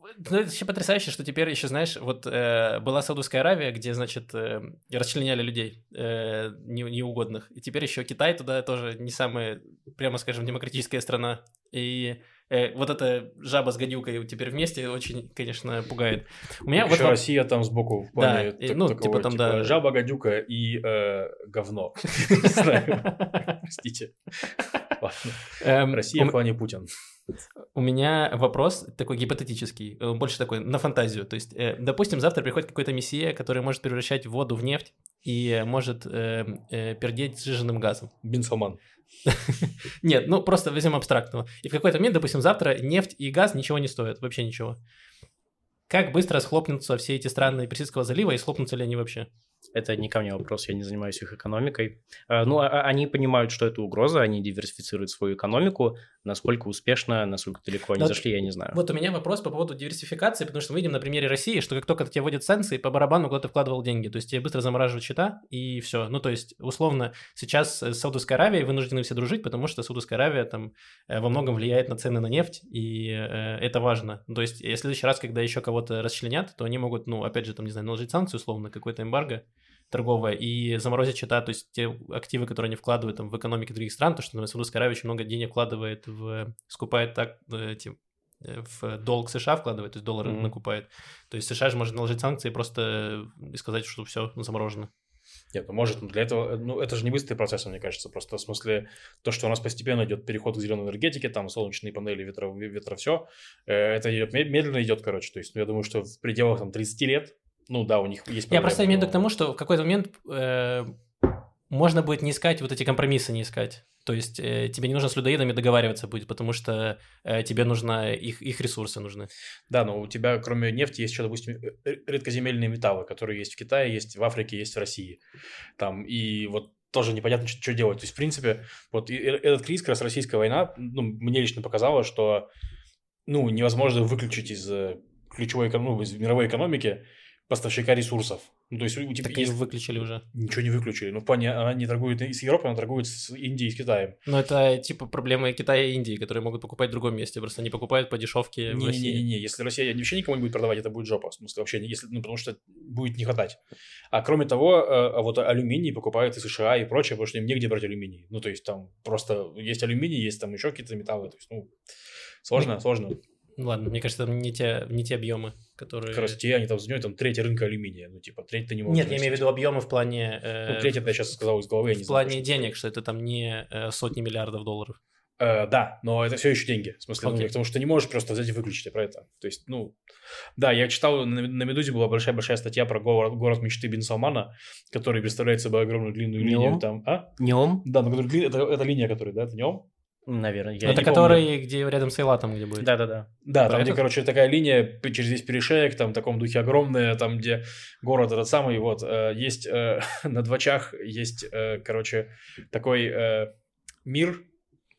Ну, это вообще потрясающе, что теперь еще, знаешь, вот э, была Саудовская Аравия, где, значит, э, расчленяли людей э, не, неугодных. И теперь еще Китай туда тоже не самая, прямо скажем, демократическая страна. И э, вот эта жаба с гадюкой теперь вместе очень, конечно, пугает. У меня еще вот Россия там сбоку в плане да, так, ну, такого, типа там, типа, да. Жаба, гадюка и э, говно. Простите. Эм, Россия в плане Путин. У меня вопрос такой гипотетический, э, больше такой на фантазию. То есть, э, допустим, завтра приходит какой-то мессия, который может превращать воду в нефть и может э, э, пердеть сжиженным газом. Бенсоман. Нет, ну просто возьмем абстрактного. И в какой-то момент, допустим, завтра нефть и газ ничего не стоят, вообще ничего. Как быстро схлопнутся все эти страны Персидского залива и схлопнутся ли они вообще? Это не ко мне вопрос, я не занимаюсь их экономикой. Э, ну, а, а они понимают, что это угроза, они диверсифицируют свою экономику. Насколько успешно, насколько далеко они Вот- зашли, я не знаю. Вот у меня вопрос по поводу диверсификации, потому что мы видим на примере России, что как только тебе вводят санкции, по барабану куда ты вкладывал деньги, то есть тебе быстро замораживают счета, и все. Ну, то есть, условно, сейчас с Саудовской Аравией вынуждены все дружить, потому что Саудовская Аравия там э, во многом влияет на цены на нефть, и э, это важно. Ну, То есть, в следующий раз, когда еще кого-то расчленят, то они могут, ну, опять же, там, не знаю, наложить санкции, условно, какой-то эмбарго торговое, и заморозить счета, то есть те активы, которые они вкладывают там, в экономике других стран, то что, например, Саудовская Аравия очень много денег вкладывает в... скупает так э, эти э, в долг США вкладывает, то есть доллары Мгм. накупает. То есть США же может наложить санкции просто и сказать, что все заморожено. Нет, ну может, но для этого, ну это же не быстрый процесс, мне кажется, просто в смысле то, что у нас постепенно идет переход к зеленой энергетике, там солнечные панели, ветро, ветро все, это идет, мед- медленно идет, короче, то есть, ну, я думаю, что в пределах там 30 лет, ну да, у них есть Я проблемы, просто имею в виду к тому, что в какой-то момент э, можно будет не искать вот эти компромиссы, не искать. То есть э, тебе не нужно с людоедами договариваться будет, потому что э, тебе нужно их, их ресурсы нужны. Да, но у тебя, кроме нефти, есть еще, допустим, э, э, редкоземельные металлы, которые есть в Китае, есть в Африке, есть в России. Там, и вот тоже непонятно, что, что делать. То есть, в принципе, вот э- этот кризис, как раз российская война, ну, мне лично показала, что, ну, невозможно выключить из ключевой, ну, из мировой экономики поставщика ресурсов. Ну, то есть, у тебя Так и есть- выключили уже. ничего не выключили. Ну, в плане, она не торгует с Европой, она торгует с Индией и с Китаем. Но это типа проблемы Китая и Индии, которые могут покупать в другом месте. Просто они покупают по дешевке в России. Не-не-не, если Россия вообще никому не будет продавать, это будет жопа. В смысле, вообще, не- если, ну, потому что будет не хватать. А кроме того, э, а вот алюминий покупают и США и прочее, потому что им негде брать алюминий. Ну, то есть там просто есть алюминий, есть там еще какие-то металлы. То есть, ну, сложно, сложно. Ну Ладно, мне кажется, там не те, не те объемы, которые... Как раз те, они там занимают там треть рынка алюминия. Ну, типа, треть ты не можешь. Нет, я имею в виду объемы в плане... э, Ну, треть это я сейчас сказал из головы, я не в знаю. плане точно. денег, что это там не э, сотни миллиардов долларов. Э, да, но это все еще деньги. В смысле, ну, Окей. потому что ты не можешь просто взять и выключить я про это. То есть, ну, да, я читал, на, на Медузе была большая-большая статья про город, город мечты Бен Салмана, который представляет собой огромную длинную Неом? линию там. А? Неом, Да, ну, который это, это линия, которая, да, это неом? Наверное. Я это не который, где рядом с Эйлатом, где будет. Да-да-да. Да, там, где, короче, такая линия через весь перешеек, там в таком духе огромная, там, где город этот самый, вот, э, есть э, на двочах, есть, э, короче, такой э, мир,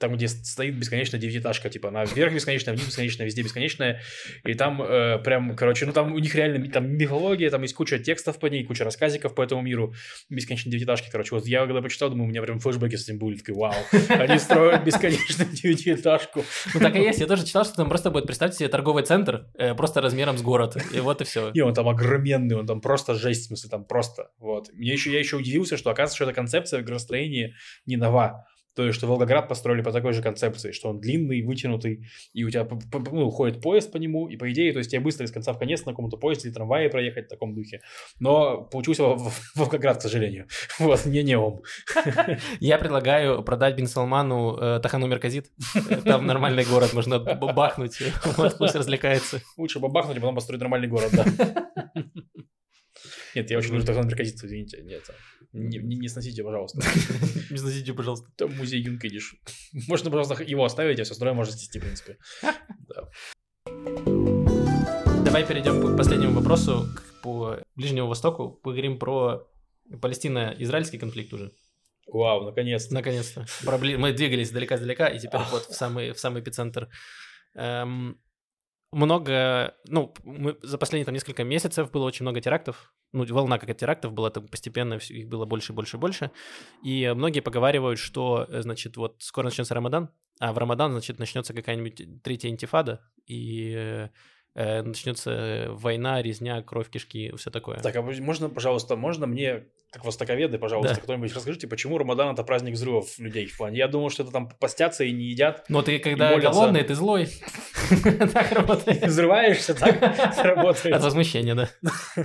там, где стоит бесконечная девятиэтажка, типа, она вверх бесконечная, вниз бесконечная, везде бесконечная, и там э, прям, короче, ну, там у них реально, там мифология, там есть куча текстов по ней, куча рассказиков по этому миру, бесконечные девятиэтажки, короче, вот я когда почитал, думаю, у меня прям флешбеки с этим были, такой, вау, они строят бесконечную девятиэтажку, Ну так и есть, я тоже читал, что там просто будет, представьте себе, торговый центр, э, просто размером с город, и вот и все. И он там огроменный, он там просто жесть, в смысле, там просто, вот. Мне еще, я еще удивился, что оказывается, что эта концепция в градостроении не нова. То есть, что Волгоград построили по такой же концепции, что он длинный, вытянутый, и у тебя ну, ходит поезд по нему, и по идее, то есть, тебе быстро из конца в конец на каком-то поезде или трамвае проехать в таком духе. Но получился Вол- Волгоград, к сожалению. Вот, не неом. Я предлагаю продать Бен Салману э, Тахану Мерказит. Там нормальный город, можно б- бахнуть, вот, пусть развлекается. Лучше бабахнуть, а потом построить нормальный город, да. Нет, я очень люблю такой мерказит, извините. Нет, не, не, не сносите, пожалуйста. Не сносите, пожалуйста. Там музей Юнкидиш. Можно, пожалуйста, его оставить, а все остальное можно снести, в принципе. Давай перейдем к последнему вопросу по Ближнему Востоку. Поговорим про Палестино-израильский конфликт уже. Вау, наконец-то. Наконец-то. Мы двигались далека-далека, и теперь вот в самый, в самый эпицентр. Эм, много, ну, мы, за последние там несколько месяцев было очень много терактов. Ну, волна как терактов была, там постепенно их было больше, больше, больше. И многие поговаривают, что, э, значит, вот скоро начнется Рамадан, а в Рамадан, значит, начнется какая-нибудь третья интифада, и э, начнется война, резня, кровь, кишки, все такое. Так, а можно, пожалуйста, можно мне, как востоковеды, пожалуйста, Да. кто-нибудь расскажите, почему Рамадан это праздник взрывов людей в плане? Я думал, что это там постятся и не едят. Но ты, когда голодный, ты злой. Так работает. Взрываешься, так работает. От возмущения, да.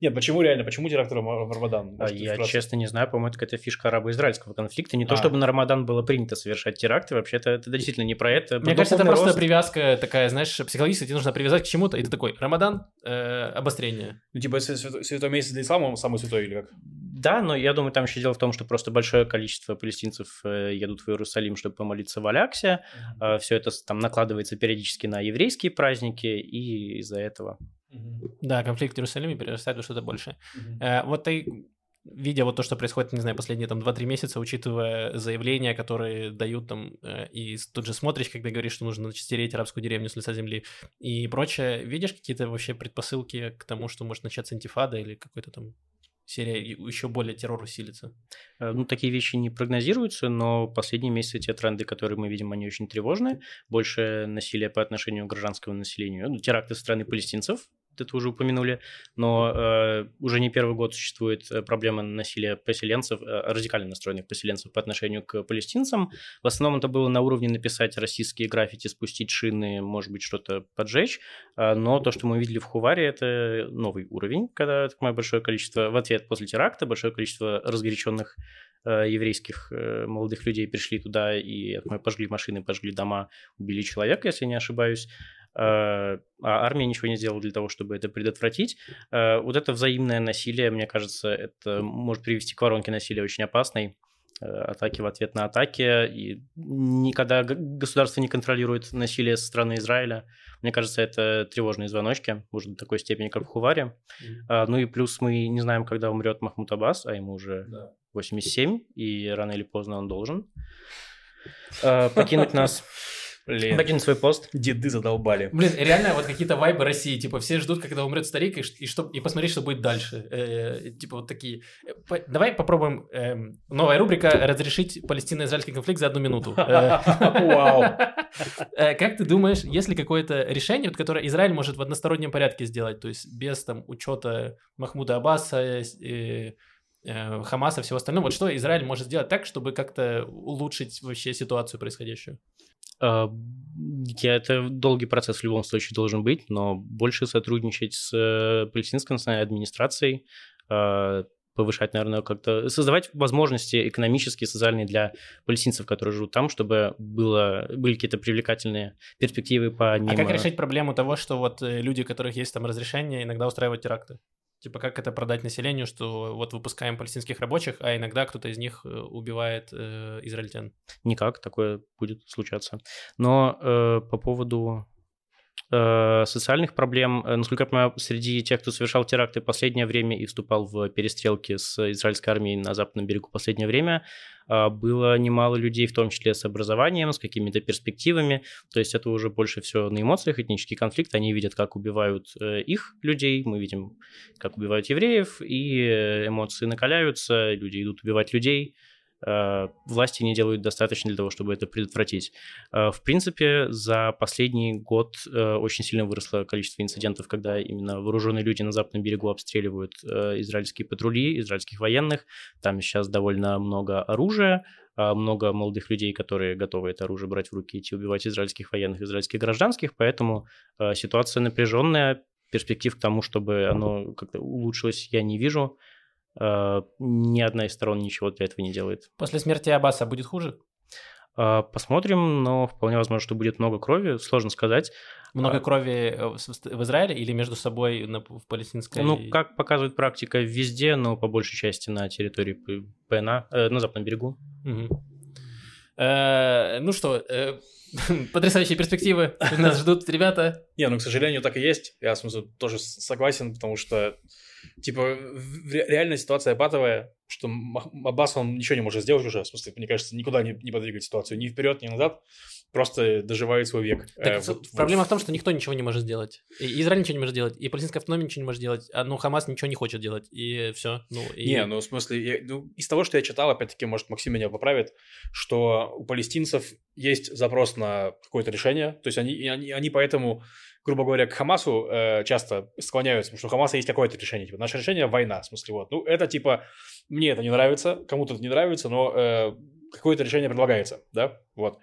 Нет, почему реально, почему теракт в Рама- в Рамадан? А Может, Я вкратце? честно не знаю, по-моему, это какая-то фишка арабо-израильского конфликта. Не то, А. чтобы на Рамадан было принято совершать теракты, вообще-то это действительно не про это. Мне кажется, это духовный просто рост. привязка такая, знаешь, психологически тебе нужно привязать к чему-то, и ты такой, Рамадан, э, обострение. Ну, типа, святой, святой месяц для ислама, он самый святой или как? Да, но я думаю, там еще дело в том, что просто большое количество палестинцев э, едут в Иерусалим, чтобы помолиться в Аляксе. Все это там накладывается периодически на еврейские праздники, и из-за этого. Да, конфликт в Иерусалиме перерастает во что-то большее. Мгм. Э, вот ты видя вот то, что происходит, не знаю, последние там 2-3 месяца, учитывая заявления, которые дают там, э, и тут же смотришь, когда говоришь, что нужно стереть арабскую деревню с лица земли и прочее, видишь какие-то вообще предпосылки к тому, что может начаться антифада или какой-то там серия еще более террор усилится? Э, ну, такие вещи не прогнозируются, но последние месяцы те тренды, которые мы видим, они очень тревожные. Больше насилия по отношению к гражданскому населению. Ну, теракты со стороны палестинцев, это уже упомянули, но э, уже не первый год существует э, проблема насилия поселенцев, э, радикально настроенных поселенцев по отношению к палестинцам. В основном это было на уровне написать российские граффити, спустить шины, может быть, что-то поджечь, э, но то, что мы видели в Хуваре, это новый уровень, когда такое большое количество, в ответ после теракта, большое количество разгоряченных э, еврейских э, молодых людей пришли туда и мы пожгли машины, пожгли дома, убили человека, если не ошибаюсь. Э, а армия ничего не сделала для того, чтобы это предотвратить. Э, вот это взаимное насилие, мне кажется, это может привести к воронке насилия очень опасной э, атаки в ответ на атаки, и никогда государство не контролирует насилие со стороны Израиля. Мне кажется, это тревожные звоночки, может, до такой степени, как в Хуваре. Mm-hmm. Ну и плюс мы не знаем, когда умрет Махмуд Аббас, а ему уже да. 87, и рано или поздно он должен покинуть нас. Блин. Покинуть свой пост. Деды задолбали. Блин, реально вот какие-то вайбы России, типа все ждут, когда умрет старик, и, и, что, и посмотреть, что будет дальше. Э, типа вот такие. По, давай попробуем. Э, новая рубрика «Разрешить палестино-израильский конфликт за одну минуту». Э, Вау. Э, как ты думаешь, есть ли какое-то решение, которое Израиль может в одностороннем порядке сделать, то есть без там учета Махмуда Аббаса, Хамаса и всего остального. Вот что Израиль может сделать так, чтобы как-то улучшить вообще ситуацию происходящую? А, я, это долгий процесс в любом случае должен быть, но больше сотрудничать с э, палестинской национальной администрацией, повышать, наверное, как-то создавать возможности экономические, социальные для палестинцев, которые живут там, чтобы было, были какие-то привлекательные перспективы по ним. А как решить проблему того, что вот э, люди, у которых есть там разрешение, иногда устраивают теракты? Типа, как это продать населению, что вот выпускаем палестинских рабочих, а иногда кто-то из них э, убивает э, израильтян? Никак, такое будет случаться. Но э, по поводу социальных проблем, э, насколько я понимаю, среди тех, кто совершал теракты в последнее время и вступал в перестрелки с израильской армией на западном берегу в последнее время, а, было немало людей, в том числе с образованием, с какими-то перспективами. То есть это уже больше все на эмоциях, этнический конфликт. Они видят, как убивают э, их людей, мы видим, как убивают евреев, и э, эмоции накаляются, люди идут убивать людей. Э, власти не делают достаточно для того, чтобы это предотвратить. Э, в принципе, за последний год э, очень сильно выросло количество инцидентов, когда именно вооруженные люди на западном берегу обстреливают израильские патрули, израильских военных. Там сейчас довольно много оружия, много молодых людей, которые готовы это оружие брать в руки и идти убивать израильских военных, израильских гражданских, поэтому ситуация напряженная, перспектив к тому, чтобы оно как-то улучшилось, я не вижу. Э, ни одна из сторон ничего для этого не делает. После смерти Аббаса будет хуже? Э, посмотрим, но вполне возможно, что будет много крови, сложно сказать. Много а... крови э, в Израиле или между собой на, в палестинской? Ну, как показывает практика, везде, но по большей части на территории ПНА, э, на западном берегу. Угу. Э, ну что, э, потрясающие перспективы нас ждут ребята. Не, ну, к сожалению, так и есть. Я, в смысле, тоже согласен, потому что Типа, реальная ситуация патовая, что Аббас, он ничего не может сделать уже, в смысле, мне кажется, никуда не, не подвигать ситуацию, ни вперед, ни назад, просто доживает свой век. Так, э, вот, проблема вот. в том, что никто ничего не может сделать. И Израиль ничего не может делать, и палестинская автономия ничего не может делать, а ну Хамас ничего не хочет делать, и все. Ну, и... Не, ну в смысле, я, ну, из того, что я читал, опять-таки, может, Максим меня поправит, что у палестинцев есть запрос на какое-то решение, то есть они, они, они поэтому грубо говоря, к Хамасу э, часто склоняются, потому что у Хамаса есть какое-то решение. Типа, наше решение – война, в смысле, вот. Ну, это типа, мне это не нравится, кому-то это не нравится, но э, какое-то решение предлагается, да, вот.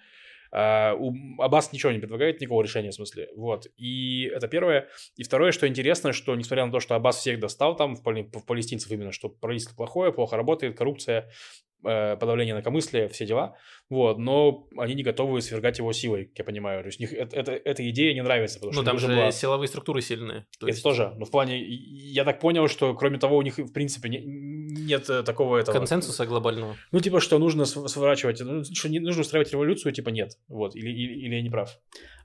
Uh, у Аббас ничего не предлагает, никакого решения, в смысле. Вот. И это первое. И второе, что интересно, что несмотря на то, что Аббас всех достал там, в, пали, в палестинцев именно, что правительство плохое, плохо работает, коррупция, подавление инакомыслия, все дела, Вот, но они не готовы свергать его силой, как я понимаю. То есть них это, это, эта идея не нравится. Потому ну, что там же была. силовые структуры сильные. То Это есть тоже. Но в плане, я так понял, что кроме того, у них в принципе не- нет э, такого этого. консенсуса глобального. Ну, типа, что нужно св- сворачивать, ну, что не нужно устраивать революцию, типа, нет. Вот, или, или, или я не прав.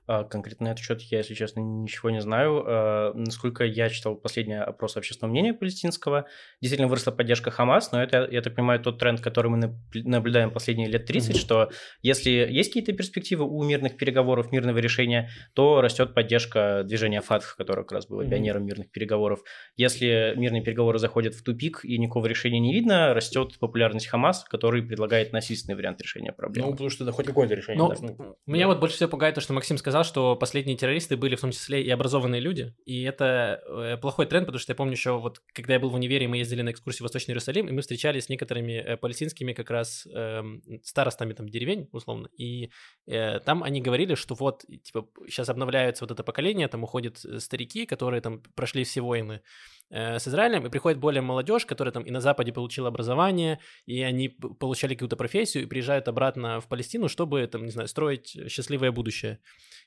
А, Конкретно на этот счет я, если честно, ничего не знаю. А, Насколько я читал последний опрос общественного мнения палестинского, действительно выросла поддержка Хамас, но это, я так понимаю, тот тренд, который мы наблюдаем последние лет 30, что если есть какие-то перспективы у мирных переговоров, мирного решения, то растет поддержка движения ФАТХ, которое как раз было пионером мирных переговоров. Если мирные переговоры заходят в тупик и никакого решения не видно, растет популярность Хамас, который предлагает насильственный вариант решения проблемы. Ну, потому что это хоть какое-то решение. Но да. Ну, меня вот больше всего пугает то, что Максим сказал, что последние террористы были в том числе и образованные люди, и это э, плохой тренд, потому что я помню еще вот, когда я был в универе, мы ездили на экскурсию в Восточный Иерусалим, и мы встречались с некоторыми э, палестинскими как раз эм, старостами там деревень, условно, и э, там они говорили, что вот, типа, сейчас обновляется вот это поколение, там уходят э, старики, которые там прошли все войны, э, с Израилем, и приходит более молодежь, которая там и на Западе получила образование, и они получали какую-то профессию, и приезжают обратно в Палестину, чтобы, там, не знаю, строить счастливое будущее.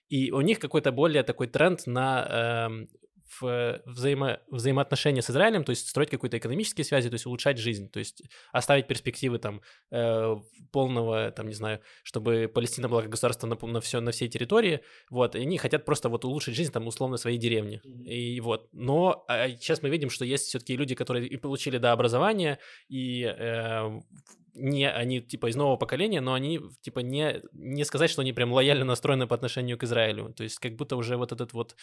И у них какой-то более такой тренд на эм, в взаимо, взаимоотношения с Израилем, то есть строить какие-то экономические связи, то есть улучшать жизнь, то есть оставить перспективы там э, полного, там, не знаю, чтобы Палестина была как государство на, на, все, на всей территории, вот, и они хотят просто вот улучшить жизнь там условно своей деревни, и вот, но а, сейчас мы видим, что есть все-таки люди, которые и получили, да, образование, и э, не они типа из нового поколения, но они типа не, не сказать, что они прям лояльно настроены по отношению к Израилю. То есть как будто уже вот этот вот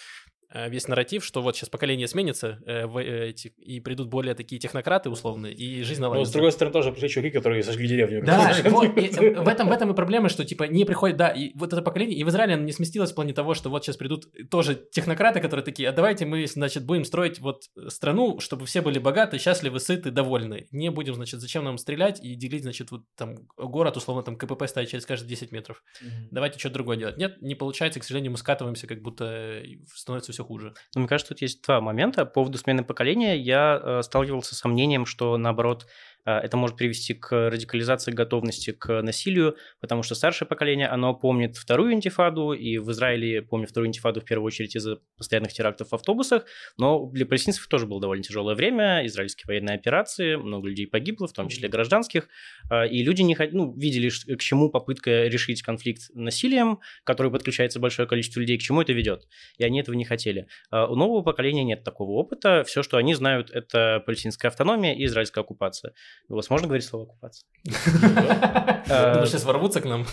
э, весь нарратив, что вот сейчас поколение сменится, э, э, и придут более такие технократы условные, и жизнь Но, наладится. с другой стороны, тоже пришли чуваки, которые сожгли деревню. Да, вот, и в этом, в этом и проблема, что типа не приходит, да, и вот это поколение, и в Израиле оно не сместилось в плане того, что вот сейчас придут тоже технократы, которые такие, а давайте мы, значит, будем строить вот страну, чтобы все были богаты, счастливы, сыты, довольны. Не будем, значит, зачем нам стрелять и делить, значит, вот там город, условно, там КПП ставить через каждые 10 метров. Мгм. Давайте что-то другое делать. Нет, не получается, к сожалению, мы скатываемся, как будто становится все хуже. Но мне кажется, тут есть два момента. По поводу смены поколения я э, сталкивался с сомнением, что наоборот это может привести к радикализации готовности к насилию, потому что старшее поколение, оно помнит вторую интифаду, и в Израиле помнит вторую интифаду в первую очередь из-за постоянных терактов в автобусах, но для палестинцев тоже было довольно тяжелое время, израильские военные операции, много людей погибло, в том числе гражданских, э, и люди не хот- ну, видели, к чему попытка решить конфликт насилием, который подключается большое количество людей, к чему это ведет, и они этого не хотели. А У нового поколения нет такого опыта. Все, что они знают, это палестинская автономия и израильская оккупация. У вас можно говорить слово оккупация? Э, Думаю, сейчас ворвутся к нам.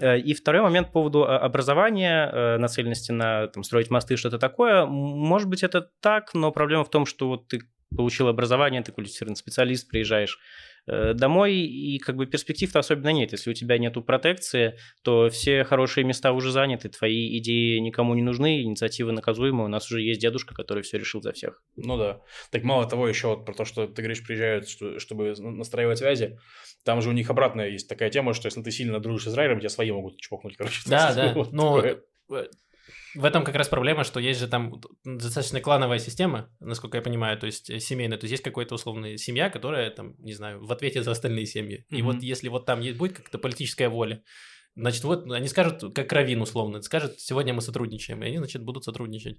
Э, И второй момент по поводу э, образования, э, нацеленности на там, строить мосты, что-то такое. Может быть, это так, но проблема в том, что вот ты получил образование, ты квалифицированный специалист, приезжаешь э, домой, и как бы перспектив-то особенно нет. Если у тебя нету протекции, то все хорошие места уже заняты, твои идеи никому не нужны, инициативы наказуемы. У нас уже есть дедушка, который все решил за всех. Ну да. Так мало того, еще вот про то, что ты говоришь, приезжают, что- чтобы настраивать связи. Там же у них обратная есть такая тема, что если ты сильно дружишь с Израилем, тебя свои могут чпокнуть, короче. Да, да. Вот Но такое. э, в этом как раз проблема, что есть же там достаточно клановая система, насколько я понимаю, то есть э, семейная. То есть есть какая-то условная семья, которая там, не знаю, в ответе за остальные семьи. И Мгм. вот если вот там есть- будет как-то политическая воля, значит, вот они скажут, как Равин условно, скажут, сегодня мы сотрудничаем, и они, значит, будут сотрудничать.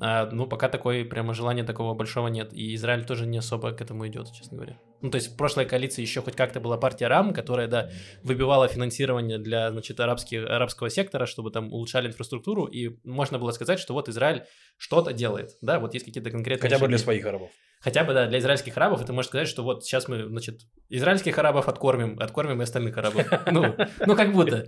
А, ну, пока такой прямо желания такого большого нет. И Израиль тоже не особо к этому идет, честно говоря. Ну, то есть в прошлой коалиции еще хоть как-то была партия РАМ, которая, да, выбивала финансирование для, значит, арабских, арабского сектора, чтобы там улучшали инфраструктуру, и можно было сказать, что вот Израиль что-то делает, да, вот есть какие-то конкретные Хотя бы для своих арабов. Хотя бы, да, для израильских арабов это можно сказать, что вот сейчас мы, значит, израильских арабов откормим, откормим и остальных арабов. Ну, ну как будто.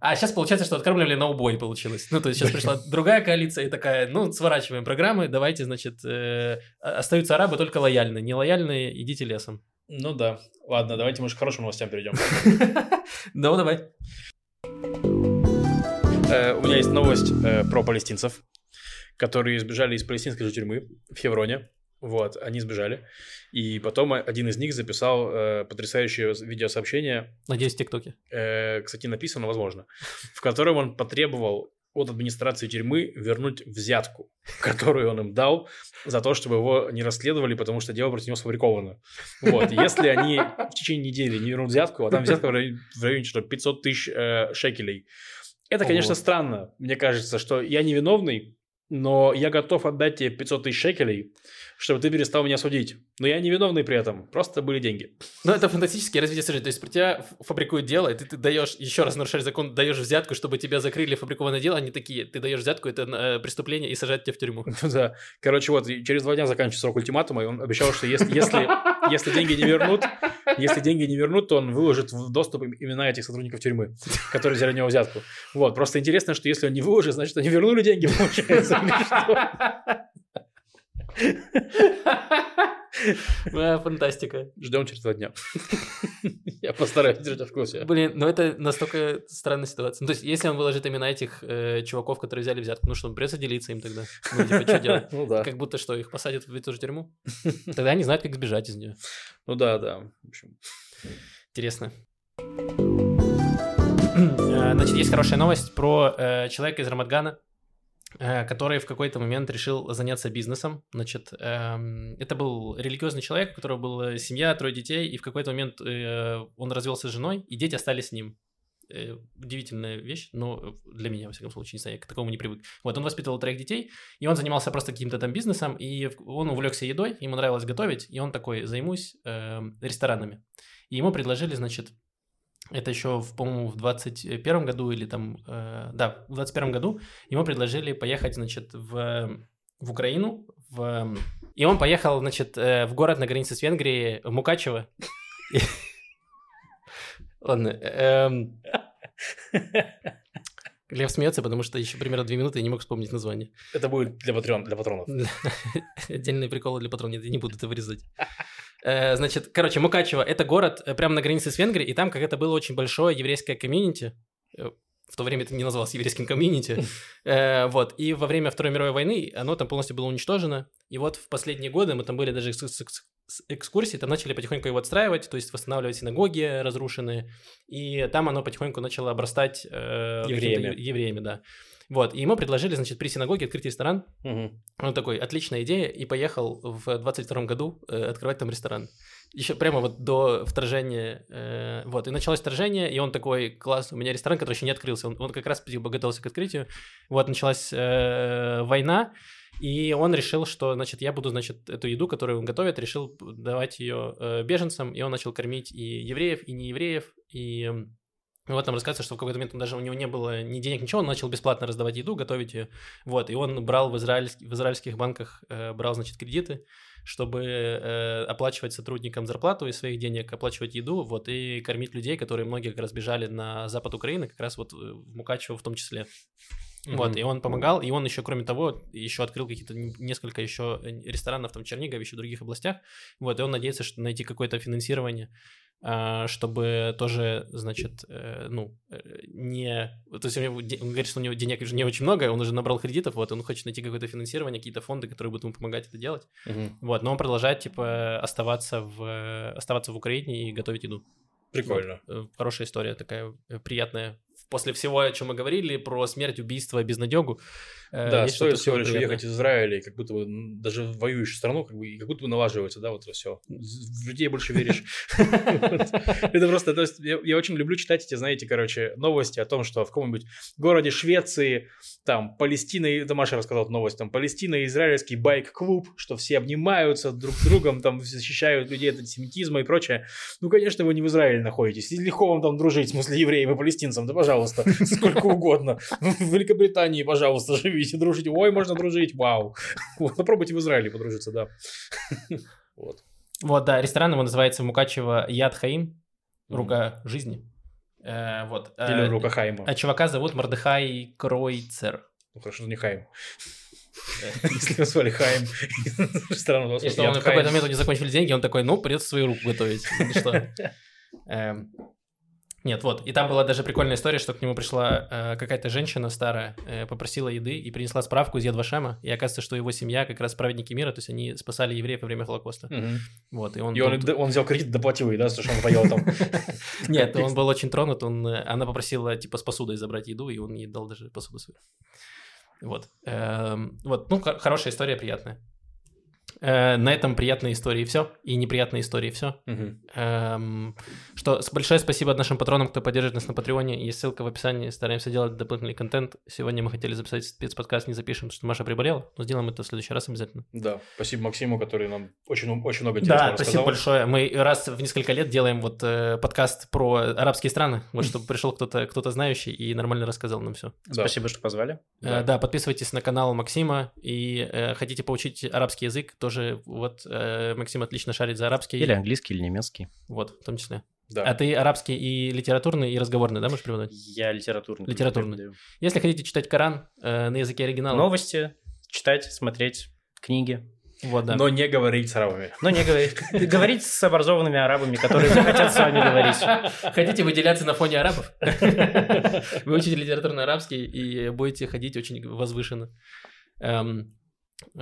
А сейчас получается, что откармливали на убой получилось. Ну, то есть сейчас пришла другая коалиция и такая, ну, сворачиваем программы, давайте, значит, э, остаются арабы только лояльные. Нелояльные идите лесом. Ну да. Ладно, давайте, может, к хорошим новостям перейдем. Ну, давай. Э, У меня есть новость э, про палестинцев, которые сбежали из палестинской же тюрьмы в Хевроне. Вот, они сбежали. И потом один из них записал э, потрясающее видеосообщение Надеюсь, в ТикТоке. э, кстати, написано, возможно, в котором он потребовал от администрации тюрьмы вернуть взятку, которую он им дал за то, чтобы его не расследовали, потому что дело против него сфабриковано. Вот, если они в течение недели не вернут взятку, а там взятка в районе, в районе что, 500 тысяч э, шекелей, это, конечно, странно. Мне кажется, что я невиновный, но я готов отдать тебе 500 тысяч шекелей, чтобы ты перестал меня судить. Но я невиновный при этом, просто были деньги. Ну, это фантастическое развитие событий. То есть, про тебя фабрикуют дело, и ты, ты даешь, еще раз нарушаешь закон, даешь взятку, чтобы тебя закрыли фабрикованное дело, они такие, ты даешь взятку, это э, преступление, и сажать тебя в тюрьму. Да. Короче, вот, через два дня заканчивается срок ультиматума, и он обещал, что если, если, если деньги не вернут, если деньги не вернут, то он выложит в доступ им- имена этих сотрудников тюрьмы, которые взяли у него взятку. Вот, просто интересно, что если он не выложит, значит, они вернули деньги, получается, Фантастика. Ждем через два дня. Я постараюсь держать в курсе. Блин, ну это настолько странная ситуация. Ну, то есть, если он выложит имена этих э, чуваков, которые взяли взятку, ну что, придется делиться им тогда. Ну, типа, что делать? Ну да. Как будто что, их посадят в эту же тюрьму? Тогда они знают, как сбежать из нее. Ну да, да. В общем, Интересно. Э, Значит, есть хорошая новость про э, человека из Рамадгана, который в какой-то момент решил заняться бизнесом. Значит, эм, это был религиозный человек, у которого была семья, трое детей, и в какой-то момент э, он развелся с женой, и дети остались с ним. Э, Удивительная вещь, но для меня, во всяком случае, не знаю, я к такому не привык. Вот, он воспитывал троих детей, и он занимался просто каким-то там бизнесом, и он увлекся едой, ему нравилось готовить, и он такой, займусь эм, ресторанами. И ему предложили, значит, это еще, по-моему, в 21 году или там, э, да, в 21 году ему предложили поехать, значит, в, в Украину, в, и он поехал, значит, э, в город на границе с Венгрией, в Мукачево. Ладно. эм, Лев смеется, потому что еще примерно две минуты я не мог вспомнить название. это будет для, патрон, для патронов. Отдельные приколы для патронов, я не буду это вырезать. Э, Значит, короче, Мукачево – это город э, прямо на границе с Венгрией, и там как-то было очень большое еврейское комьюнити. Э, В то время это не называлось еврейским комьюнити. Вот, и во время Второй мировой войны оно там полностью было уничтожено. И вот в последние годы мы там были даже с экскурсии, там начали потихоньку его отстраивать, то есть восстанавливать синагоги разрушенные, и там оно потихоньку начало обрастать э, Евреями. ев- евреями, да. Вот, и ему предложили, значит, при синагоге открыть ресторан, Мгм. он такой, отличная идея, и поехал в 22 году э, открывать там ресторан. Еще прямо вот до вторжения, э, вот, и началось вторжение, и он такой, класс, у меня ресторан, который еще не открылся, он, он как раз типа, готовился к открытию, вот, началась э, война, и он решил, что, значит, я буду, значит, эту еду, которую он готовит, решил давать ее э, беженцам, и он начал кормить и евреев, и неевреев, и вот там рассказывается, что в какой-то момент он даже у него не было ни денег, ничего, он начал бесплатно раздавать еду, готовить ее, вот, и он брал в, израильск- в израильских банках, э, брал, значит, кредиты, чтобы э, оплачивать сотрудникам зарплату из своих денег, оплачивать еду, вот, и кормить людей, которые многие как раз бежали на запад Украины, как раз вот э, в Мукачево в том числе. Вот, Мгм. и он помогал, и он еще, кроме того, еще открыл какие-то несколько еще э, ресторанов там в Чернигове, еще в других областях, вот, и он надеется, что найти какое-то финансирование, чтобы тоже, значит, э, ну, э, не... То есть он говорит, что у него денег уже не очень много, он уже набрал кредитов, вот, он хочет найти какое-то финансирование, какие-то фонды, которые будут ему помогать это делать, Мгм. вот, но он продолжает, типа, оставаться в, оставаться в Украине и готовить еду. Прикольно. Вот, э, хорошая история такая приятная. После всего, о чем мы говорили, про смерть, убийство, безнадегу. э, Да, есть стоит всего лишь уехать из Израиля, и как будто бы даже в воюющую страну, как бы, и как будто бы налаживается, да, вот это все. В людей больше веришь. Это просто, то есть, я очень люблю читать эти, знаете, короче, новости о том, что в каком-нибудь городе Швеции, там, Палестина, это Маша рассказала новость, там, Палестина, и израильский байк-клуб, что все обнимаются друг с другом, там, защищают людей от антисемитизма и прочее. Ну, конечно, вы не в Израиле находитесь, легко вам там дружить, в смысле, евреям и палестинцам, да, пожалуйста, сколько угодно. В Великобритании, пожалуйста, живите, дружите. Ой, можно дружить, вау. Вот, попробуйте в Израиле подружиться, да. Вот. Вот, да, ресторан его называется в Мукачево Яд Хаим, рука жизни. Э, вот. Или Э, Рука Хайма. А чувака зовут Мордыхай Кройцер. Ну, хорошо, что не Хайм. Если назвали Хайм, ресторан у вас Если он в какой-то момент у него закончили деньги, он такой, ну, придется свою руку готовить. Ну что? Нет, вот. И там была даже прикольная история, что к нему пришла э, какая-то женщина старая, э, попросила еды и принесла справку из Едвашема. И оказывается, что его семья как раз праведники мира, то есть они спасали евреев во время Холокоста. Мгм. Вот, и он... И он, был- он взял кредит, доплатил ей, да, что он поел там. Нет, он был очень тронут, он, э, она попросила, типа, с посудой забрать еду, и он ей дал даже посуду свою. Вот. Эм, Вот, ну, хо- хорошая история, приятная. Э, На этом приятные истории все, и неприятные истории все. Мгм. Эм, Что с- большое спасибо нашим патронам, кто поддерживает нас на Патреоне. Есть ссылка в описании. Стараемся делать дополнительный контент. Сегодня мы хотели записать спецподкаст, не запишем, потому что Маша приболела. Но сделаем это в следующий раз обязательно. Да, спасибо Максиму, который нам очень, очень много Да, интересного спасибо рассказал. большое. Мы раз в несколько лет делаем вот э, подкаст про арабские страны, вот чтобы пришел кто-то кто знающий и нормально рассказал нам все. Да. Спасибо, что позвали. Да. да, подписывайтесь на канал Максима и э, хотите поучить арабский язык, тоже вот э, Максим отлично шарит за арабский, Или английский, или немецкий. вот в том числе. Да. А ты арабский и литературный, и разговорный, да, можешь преподавать? Я литературный. Литературный. преподаю. Если хотите читать Коран э, на языке оригинала, Новости, читать, смотреть книги. вот, да. Но не говорить с арабами. Но не говорить. Говорить с образованными арабами, которые захотят с вами говорить. Хотите выделяться на фоне арабов? Вы учите литературный арабский и будете ходить очень возвышенно. Эм,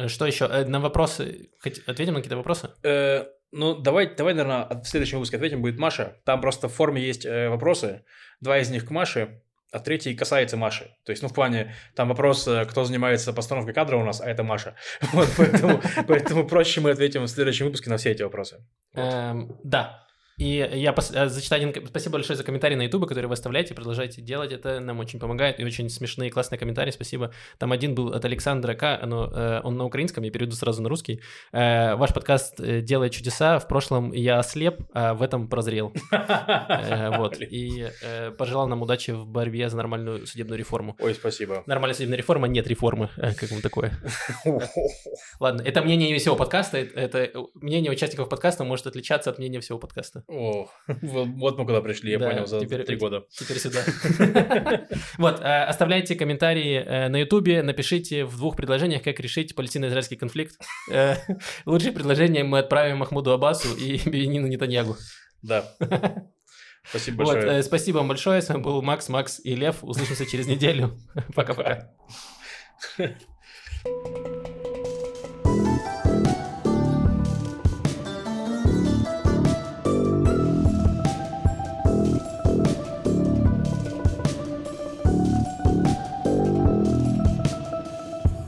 Что еще? Э, На вопросы. Ответим на какие-то вопросы? Э, Ну, давай, давай, наверное, в следующем выпуске ответим, будет Маша. Там просто в форме есть э, вопросы. Два из них к Маше, а третий касается Маши. То есть, ну, в плане, там вопрос, э, кто занимается постановкой кадра у нас, а это Маша. Вот, поэтому, поэтому проще мы ответим в следующем выпуске на все эти вопросы. Эм, Да. И я пос- э, зачитаю один... Спасибо большое за комментарии на YouTube, которые вы оставляете, продолжайте делать это, нам очень помогает, и очень смешные, классные комментарии, спасибо. Там один был от Александра К, оно, э, он на украинском, я перейду сразу на русский. Э, Ваш подкаст э, делает чудеса, в прошлом я ослеп, а в этом прозрел. Э, Вот, и пожелал нам удачи в борьбе за нормальную судебную реформу. Ой, спасибо. Нормальная судебная реформа, нет реформы, как вам такое? Ладно, это мнение всего подкаста, это мнение участников подкаста может отличаться от мнения всего подкаста. О, вот мы куда пришли, я Да, понял, за теперь- три года. Теперь сюда. Вот, э, оставляйте комментарии э, на Ютубе, напишите в двух предложениях, как решить палестино-израильский конфликт. Э, Лучшие предложения мы отправим Махмуду Аббасу и Бенину Нетаньягу. Да. Спасибо Вот, большое. э, спасибо вам большое, с вами был Макс, Макс и Лев. Услышимся через неделю. Пока-пока.